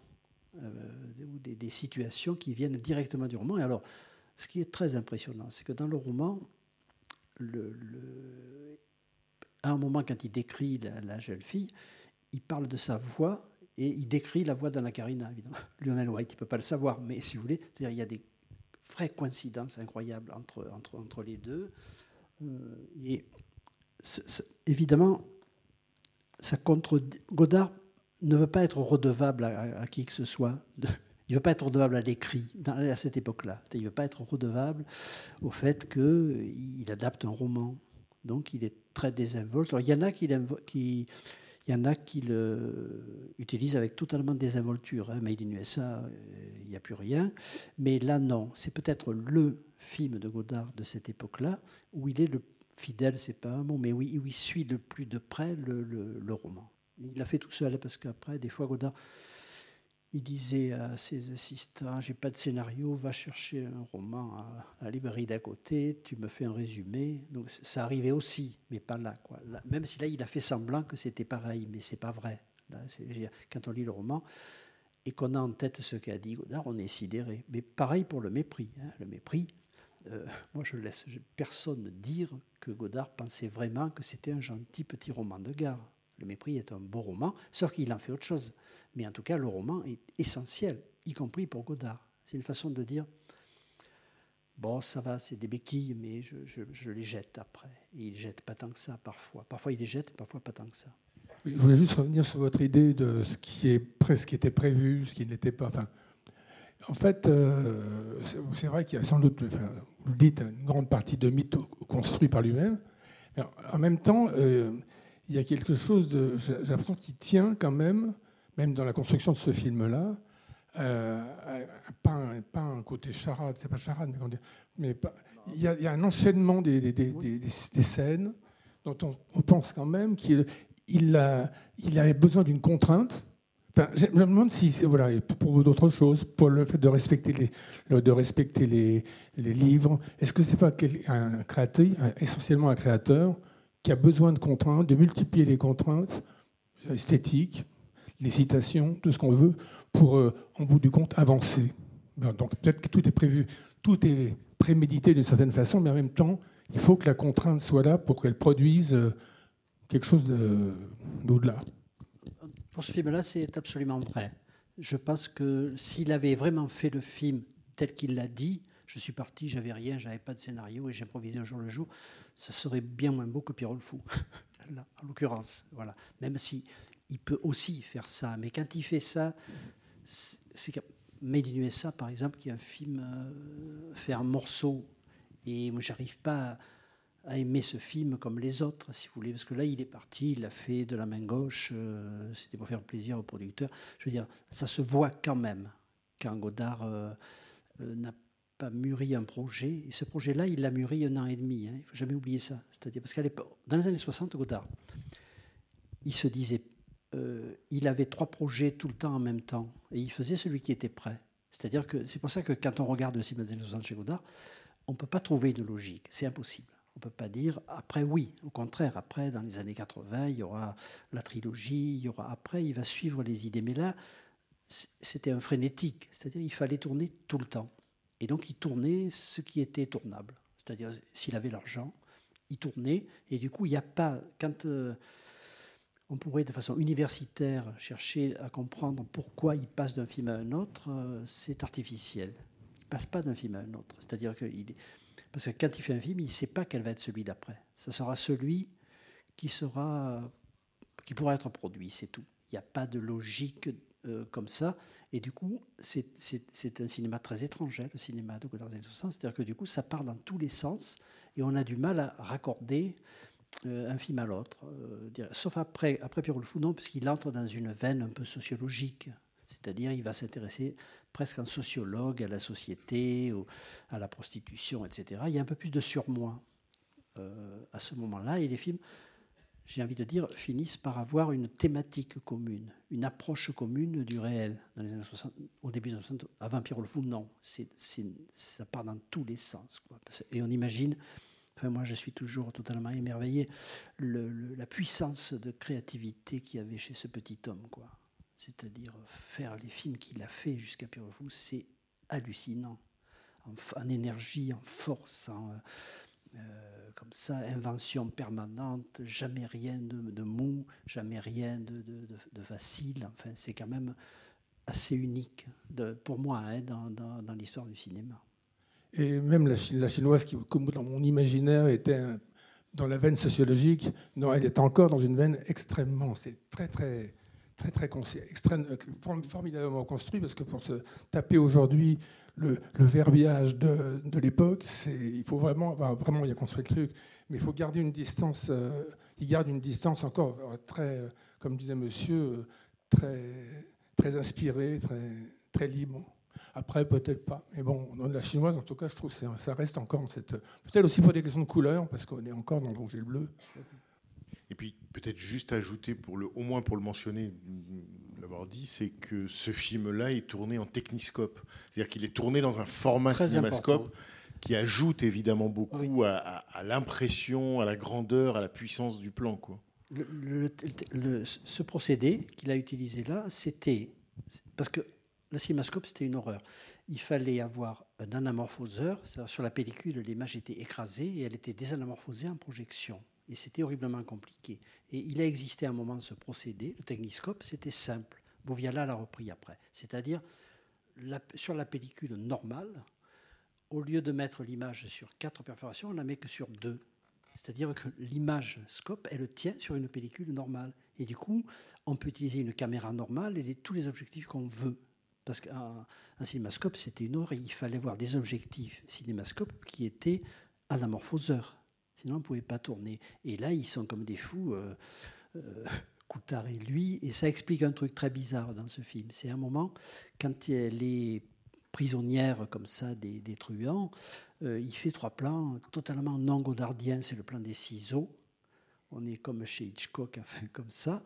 ou des, situations qui viennent directement du roman. Et alors, ce qui est très impressionnant, c'est que dans le roman, à un moment, quand il décrit la, la jeune fille, il parle de sa voix et il décrit la voix d'Anna Karina, évidemment. Lionel White, il ne peut pas le savoir, mais si vous voulez, c'est-à-dire il y a des vraies coïncidences incroyables entre, entre, entre les deux. Euh, et évidemment, ça contre Godard ne veut pas être redevable à, qui que ce soit. il ne veut pas être redevable à l'écrit à cette époque-là. Il ne veut pas être redevable au fait qu'il adapte un roman. Donc il est très désinvolte. Alors, il y en a qui, il y en a qui le utilisent avec totalement désinvolture. Hein. Made in USA, il n'y a plus rien. Mais là, non. C'est peut-être le film de Godard de cette époque-là où il est le fidèle, c'est pas un mot, mais oui, où il suit le plus de près le, le- le roman. Il l'a fait tout seul parce qu'après, des fois, Godard, il disait à ses assistants J'ai pas de scénario, va chercher un roman à, la librairie d'à côté, tu me fais un résumé. Ça arrivait aussi, mais pas là, même si là, il a fait semblant que c'était pareil, mais c'est pas vrai. Quand on lit le roman et qu'on a en tête ce qu'a dit Godard, on est sidéré. Mais pareil pour le mépris. hein. Le mépris, euh, moi, je laisse personne dire que Godard pensait vraiment que c'était un gentil petit roman de gare. Le Mépris est un beau roman, sauf qu'il en fait autre chose. Mais en tout cas, le roman est essentiel, y compris pour Godard. C'est une façon de dire Bon, ça va, c'est des béquilles, mais je, les jette après. Et il jette pas tant que ça parfois. Parfois il les jette, parfois pas tant que ça. Je voulais juste revenir sur votre idée de ce qui, est, ce était prévu, ce qui ne l'était pas. Enfin, en fait, euh, c'est vrai qu'il y a sans doute, enfin, vous le dites, une grande partie de mythe construit par lui-même. En même temps, euh, il y a quelque chose de. J'ai l'impression qu'il tient quand même, même dans la construction de ce film-là, euh, un- pas, un, côté charade, c'est pas charade, mais, il, y a, un enchaînement des, scènes dont on, pense quand même qu'il il a, avait besoin d'une contrainte. Je, me demande si, voilà, pour d'autres choses, pour le fait de respecter les, livres, est-ce que c'est pas essentiellement un créateur, qui a besoin de contraintes, de multiplier les contraintes euh, esthétiques, les citations, tout ce qu'on veut, pour, euh, en bout du compte, avancer. Ben, Donc peut-être que tout est prévu, tout est prémédité d'une certaine façon, mais en même temps, il faut que la contrainte soit là pour qu'elle produise euh, quelque chose de- d'au-delà. Pour ce film-là, c'est absolument vrai. Je pense que s'il avait vraiment fait le film tel qu'il l'a dit, je suis parti, j'avais rien, j'avais pas de scénario et j'improvisais au jour le jour, ça serait bien moins beau que Pierrot le Fou, en l'occurrence. Voilà. Même si il peut aussi faire ça, mais quand il fait ça, c'est Made in USA, par exemple, qui est un film euh, fait en morceaux, et moi, j'arrive pas à aimer ce film comme les autres, si vous voulez, parce que là, il est parti, il l'a fait de la main gauche, euh, c'était pour faire plaisir au producteur. Je veux dire, ça se voit quand même quand Godard euh, euh, n'a mûri un projet. Et ce projet-là, il l'a mûri un an et demi. hein, il faut jamais oublier ça. C'est-à-dire, parce qu'à l'époque, dans les années 60, Godard, il se disait, euh, il avait trois projets tout le temps en même temps, et il faisait celui qui était prêt. C'est-à-dire que c'est pour ça que quand on regarde le film des années 60 chez Godard, on ne peut pas trouver une logique, c'est impossible. On ne peut pas dire après oui, au contraire, après dans les années 80, il y aura la trilogie, il y aura après, il va suivre les idées. Mais là, c'était un frénétique, c'est-à-dire il fallait tourner tout le temps. Et donc il tournait ce qui était tournable, c'est-à-dire s'il avait l'argent, il tournait, et du coup il n'y a pas, quand euh, on pourrait de façon universitaire chercher à comprendre pourquoi il passe d'un film à un autre, euh, c'est artificiel. Il passe pas d'un film à un autre. C'est-à-dire que parce que quand il fait un film, il ne sait pas quel va être celui d'après. Ça sera celui qui sera qui pourra être produit, c'est tout. Il n'y a pas de logique euh, comme ça. Et du coup, c'est- un cinéma très étranger, hein, le cinéma de Godard années 60. C'est-à-dire que du coup, ça part dans tous les sens et on a du mal à raccorder euh, un film à l'autre. euh, sauf après, après Pierrot le Fou, non, puisqu'il entre dans une veine un peu sociologique. C'est-à-dire, il va s'intéresser presque en sociologue à la société, à la prostitution, etc. Il y a un peu plus de surmoi à ce moment-là. Et les films, j'ai envie de dire, finissent par avoir une thématique commune, une approche commune du réel. Dans les années 60, au début des années 60, avant Pierrot le Fou, non. Ça part dans tous les sens. Et on imagine, moi je suis toujours totalement émerveillé, la puissance de créativité qu'il y avait chez ce petit homme. C'est-à-dire faire les films qu'il a fait jusqu'à Fou, c'est hallucinant. En, en énergie, en force, en, euh, comme ça, invention permanente, jamais rien de, mou, jamais rien de, facile. Enfin, c'est quand même assez unique pour moi hein, dans, l'histoire du cinéma. Et même la, Chi- la chinoise, qui, comme dans mon imaginaire, était dans la veine sociologique, non, elle est encore dans une veine extrêmement, c'est très, très, très, très, extrême, euh, form- formidablement construit, parce que pour se taper aujourd'hui le, verbiage de, l'époque, il faut vraiment, vraiment, il a construit le truc, mais il faut garder une distance, euh, il garde une distance encore euh, très, comme disait monsieur, très, très inspirée, très, très libre. Après, peut-être pas. Mais bon, dans la chinoise, en tout cas, je trouve que ça reste encore dans cette. Peut-être aussi pour des questions de couleur, parce qu'on est encore dans le rouge et le bleu. Et puis peut-être juste ajouter, pour le, au moins pour le mentionner, l'avoir dit, c'est que ce film-là est tourné en techniscope. C'est-à-dire qu'il est tourné dans un format Très cinémascope important. qui ajoute évidemment beaucoup à, à- à l'impression, à la grandeur, à la puissance du plan. Quoi. Le- le- le- ce procédé qu'il a utilisé là, c'était parce que le cinémascope c'était une horreur. Il fallait avoir un anamorphoseur, sur la pellicule, l'image était écrasée et elle était désanamorphosée en projection. Et c'était horriblement compliqué. Et il a existé un moment ce procédé, le techniscope, c'était simple. Boviala l'a repris après. C'est-à-dire, sur la pellicule normale, au lieu de mettre l'image sur quatre perforations, on la met que sur deux. C'est-à-dire que l'image scope, elle tient sur une pellicule normale. Et du coup, on peut utiliser une caméra normale et tous les objectifs qu'on veut. Parce qu'un un cinémascope, c'était une horreur. Il fallait voir des objectifs cinémascope qui étaient anamorphoseurs. Sinon, on ne pouvait pas tourner. Et là, ils sont comme des fous, euh, euh, Coutard et lui. Et ça explique un truc très bizarre dans ce film. C'est un moment, quand elle est prisonnière comme ça des, des truands, euh, il fait trois plans totalement non godardiens. C'est le plan des ciseaux. On est comme chez Hitchcock, enfin comme ça.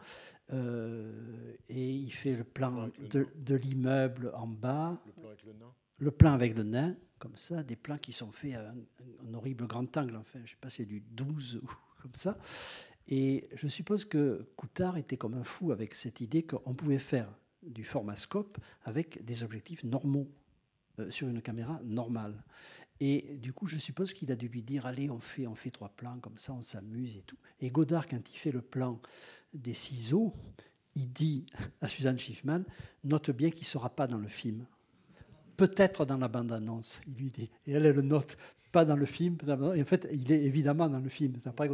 Euh, et il fait le plan de, de l'immeuble en bas. Le plan avec le nain. Le plan avec le nain, comme ça, des plans qui sont faits à un, un horrible grand angle, enfin, je sais pas, c'est du 12 ou comme ça. Et je suppose que Coutard était comme un fou avec cette idée qu'on pouvait faire du formascope avec des objectifs normaux euh, sur une caméra normale. Et du coup, je suppose qu'il a dû lui dire allez, on fait, on fait trois plans comme ça, on s'amuse et tout. Et Godard, quand il fait le plan des ciseaux, il dit à Suzanne Schiffman note bien qu'il ne sera pas dans le film peut-être dans la bande-annonce, il lui dit. Et elle, elle le note, pas dans le film. Et en fait, il est évidemment dans le film. Après,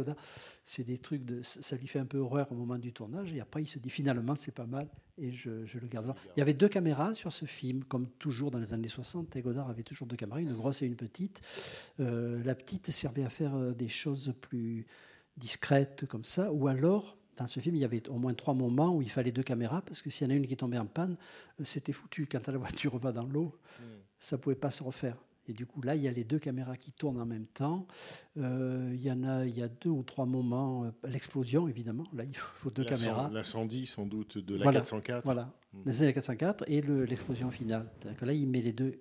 c'est des trucs, de, ça lui fait un peu horreur au moment du tournage. Et après, il se dit, finalement, c'est pas mal. Et je, le garde. Il y avait deux caméras sur ce film, comme toujours dans les années 60. Et Godard avait toujours deux caméras, une grosse et une petite. Euh, la petite servait à faire euh, des choses plus discrètes, comme ça. Ou alors, dans ce film, il y avait au moins trois moments où il fallait deux caméras, parce que s'il y en a une qui tombait en panne, euh, c'était foutu. Quand la voiture va dans l'eau, ça ne pouvait pas se refaire. Et du coup, là, il y a les deux caméras qui tournent en même temps. Euh, il y en a, il y a deux ou trois moments. euh, L'explosion, évidemment. Là, il faut deux caméras. L'incendie, sans doute, de la Voilà, 404. Voilà, Mm. l'incendie de la 404 et le- l'explosion finale. C'est-à-dire que là, il met les deux.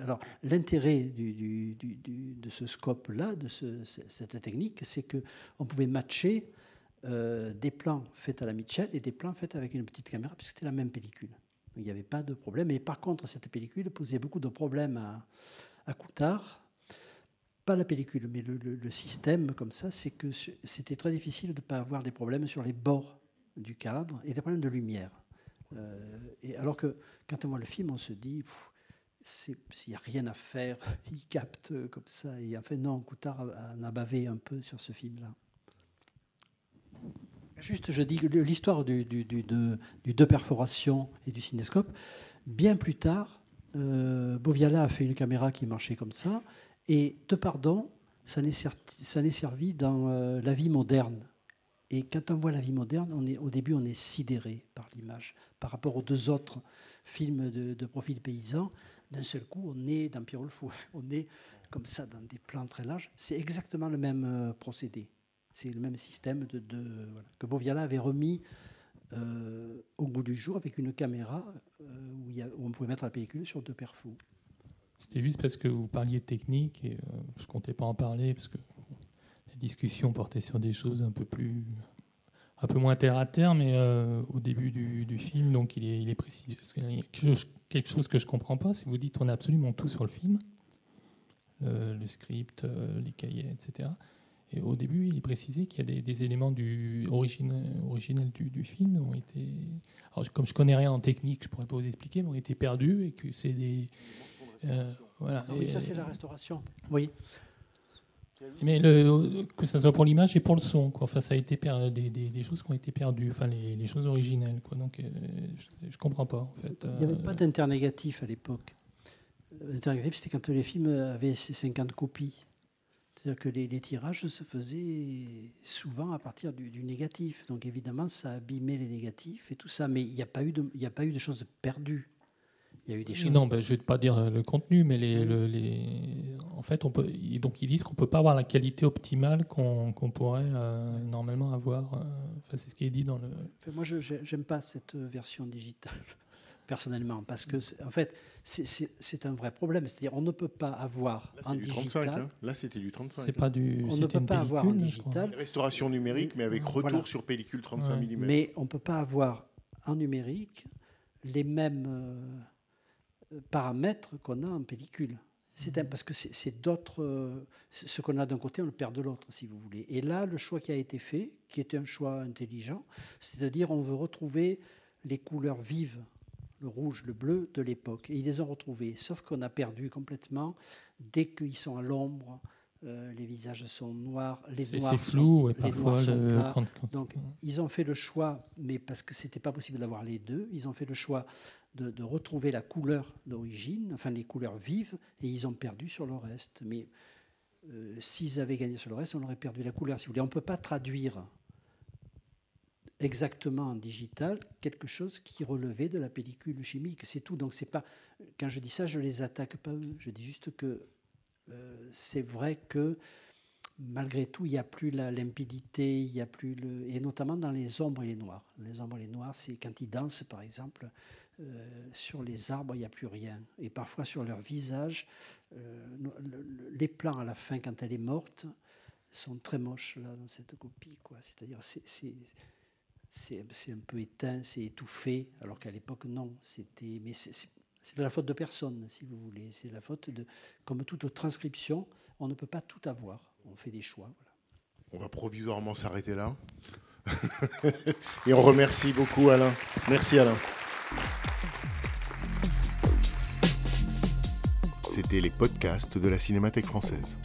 Alors, l'intérêt du- du- du- du- de ce scope-là, de ce- ce- cette technique, c'est qu'on pouvait matcher euh, des plans faits à la Mitchell et des plans faits avec une petite caméra, puisque c'était la même pellicule. Il n'y avait pas de problème. Et par contre, cette pellicule posait beaucoup de problèmes à, à Coutard. Pas la pellicule, mais le, système comme ça, c'est que c'était très difficile de ne pas avoir des problèmes sur les bords du cadre et des problèmes de lumière. Euh, et alors que quand on voit le film, on se dit, s'il n'y a rien à faire, il capte euh, comme ça. Et en fait, non, Coutard en a bavé un peu sur ce film-là. Juste, je dis l'histoire du, du, du, de- du deux perforations et du cinescope, bien plus tard, euh, Boviala a fait une caméra qui marchait comme ça, et de pardon, ça n'est servi dans euh, la vie moderne. Et quand on voit la vie moderne, on est, au début, on est sidéré par l'image. Par rapport aux deux autres films de, de profil paysan, d'un seul coup, on est dans Pierrot le Fou. On est comme ça, dans des plans très larges. C'est exactement le même euh, procédé. C'est le même système que Boviala avait remis euh, au goût du jour avec une caméra euh, où, on pouvait mettre la pellicule sur deux perfous. C'était juste parce que vous parliez de technique et euh, je comptais pas en parler parce que la discussion portait sur des choses un peu plus, un peu moins terre à terre, mais euh, au début du, film, donc il est, il est a quelque chose- que je comprends pas, si vous dites on a absolument tout sur le film, le, script, les cahiers, etc. Et au début, il est précisé qu'il y a des, des éléments du origine, originels du, du film ont été, alors je- comme je connais rien en technique, je pourrais pas vous expliquer, mais ont été perdus et que c'est des euh, voilà. Ah oui, ça c'est la restauration. Oui. mais le, que ce soit pour l'image et pour le son, quoi. Enfin, ça a été per- des, des- des choses qui ont été perdues, enfin les, les choses originelles, quoi. Donc, euh, je, je comprends pas, en fait. Il n'y avait Euh, pas d'internégatif à l'époque. L'internégatif, c'était quand les films avaient ces 50 copies. C'est-à-dire que les, les tirages se faisaient souvent à partir du, du négatif. Donc évidemment, ça abîmait les négatifs et tout ça. Mais il n'y a, pas eu de- il n'y a pas eu de choses perdues. Il y a eu des choses. non, ben, je vais pas dire le contenu, mais les, le- les, en fait, on peut, donc ils disent qu'on peut pas avoir la qualité optimale qu'on qu'on pourrait euh, normalement avoir. euh, Enfin, c'est ce qui est dit dans le. Moi, je n'aime pas cette version digitale, personnellement, parce que, c'est- en fait, c'est- un vrai problème. C'est-à-dire, on ne peut pas avoir Là, en c'est du 35. digital. hein. Là, c'était du 35. C'est pas du. On ne peut pas avoir en digital. Restauration numérique, mais avec retour Voilà. sur pellicule 35 Ouais. mm. Mais on ne peut pas avoir en numérique les mêmes euh, paramètres qu'on a en pellicule. C'est un- parce que c'est d'autres. euh, ce ce qu'on a d'un côté, on le perd de l'autre, si vous voulez. Et là, le choix qui a été fait, qui était un choix intelligent, c'est-à-dire on veut retrouver les couleurs vives, le rouge, le bleu de l'époque. Et ils les ont retrouvées, sauf qu'on a perdu complètement dès qu'ils sont à l'ombre. euh, les visages sont noirs, les noirs c'est sont- flou, ouais, les parfois, noirs sont le- plats. quand- quand- Donc, ils ont fait le choix, mais parce que c'était pas possible d'avoir les deux, ils ont fait le choix de, de retrouver la couleur d'origine, enfin les couleurs vives, et ils ont perdu sur le reste. Mais euh, s'ils avaient gagné sur le reste, on aurait perdu la couleur. Si vous voulez, on peut pas traduire exactement en digital quelque chose qui relevait de la pellicule chimique. C'est tout. Donc c'est pas. Quand je dis ça, je les attaque pas eux. Je dis juste que euh, c'est vrai que malgré tout, il n'y a plus la limpidité, il y a plus le et notamment dans les ombres et les noirs. Les ombres et les noirs, c'est quand ils dansent, par exemple, euh, sur les arbres, il n'y a plus rien. Et parfois sur leur visage, euh, les plans à la fin, quand elle est morte, sont très moches là dans cette copie. C'est-à-dire, c'est c'est- un peu éteint, c'est étouffé, alors qu'à l'époque, non. C'était, mais c'est- de la faute de personne, si vous voulez. C'est de la faute de, comme toute transcription, on ne peut pas tout avoir. On fait des choix. On va provisoirement s'arrêter là. Et on remercie beaucoup Alain. Merci Alain. C'était les podcasts de la Cinémathèque française.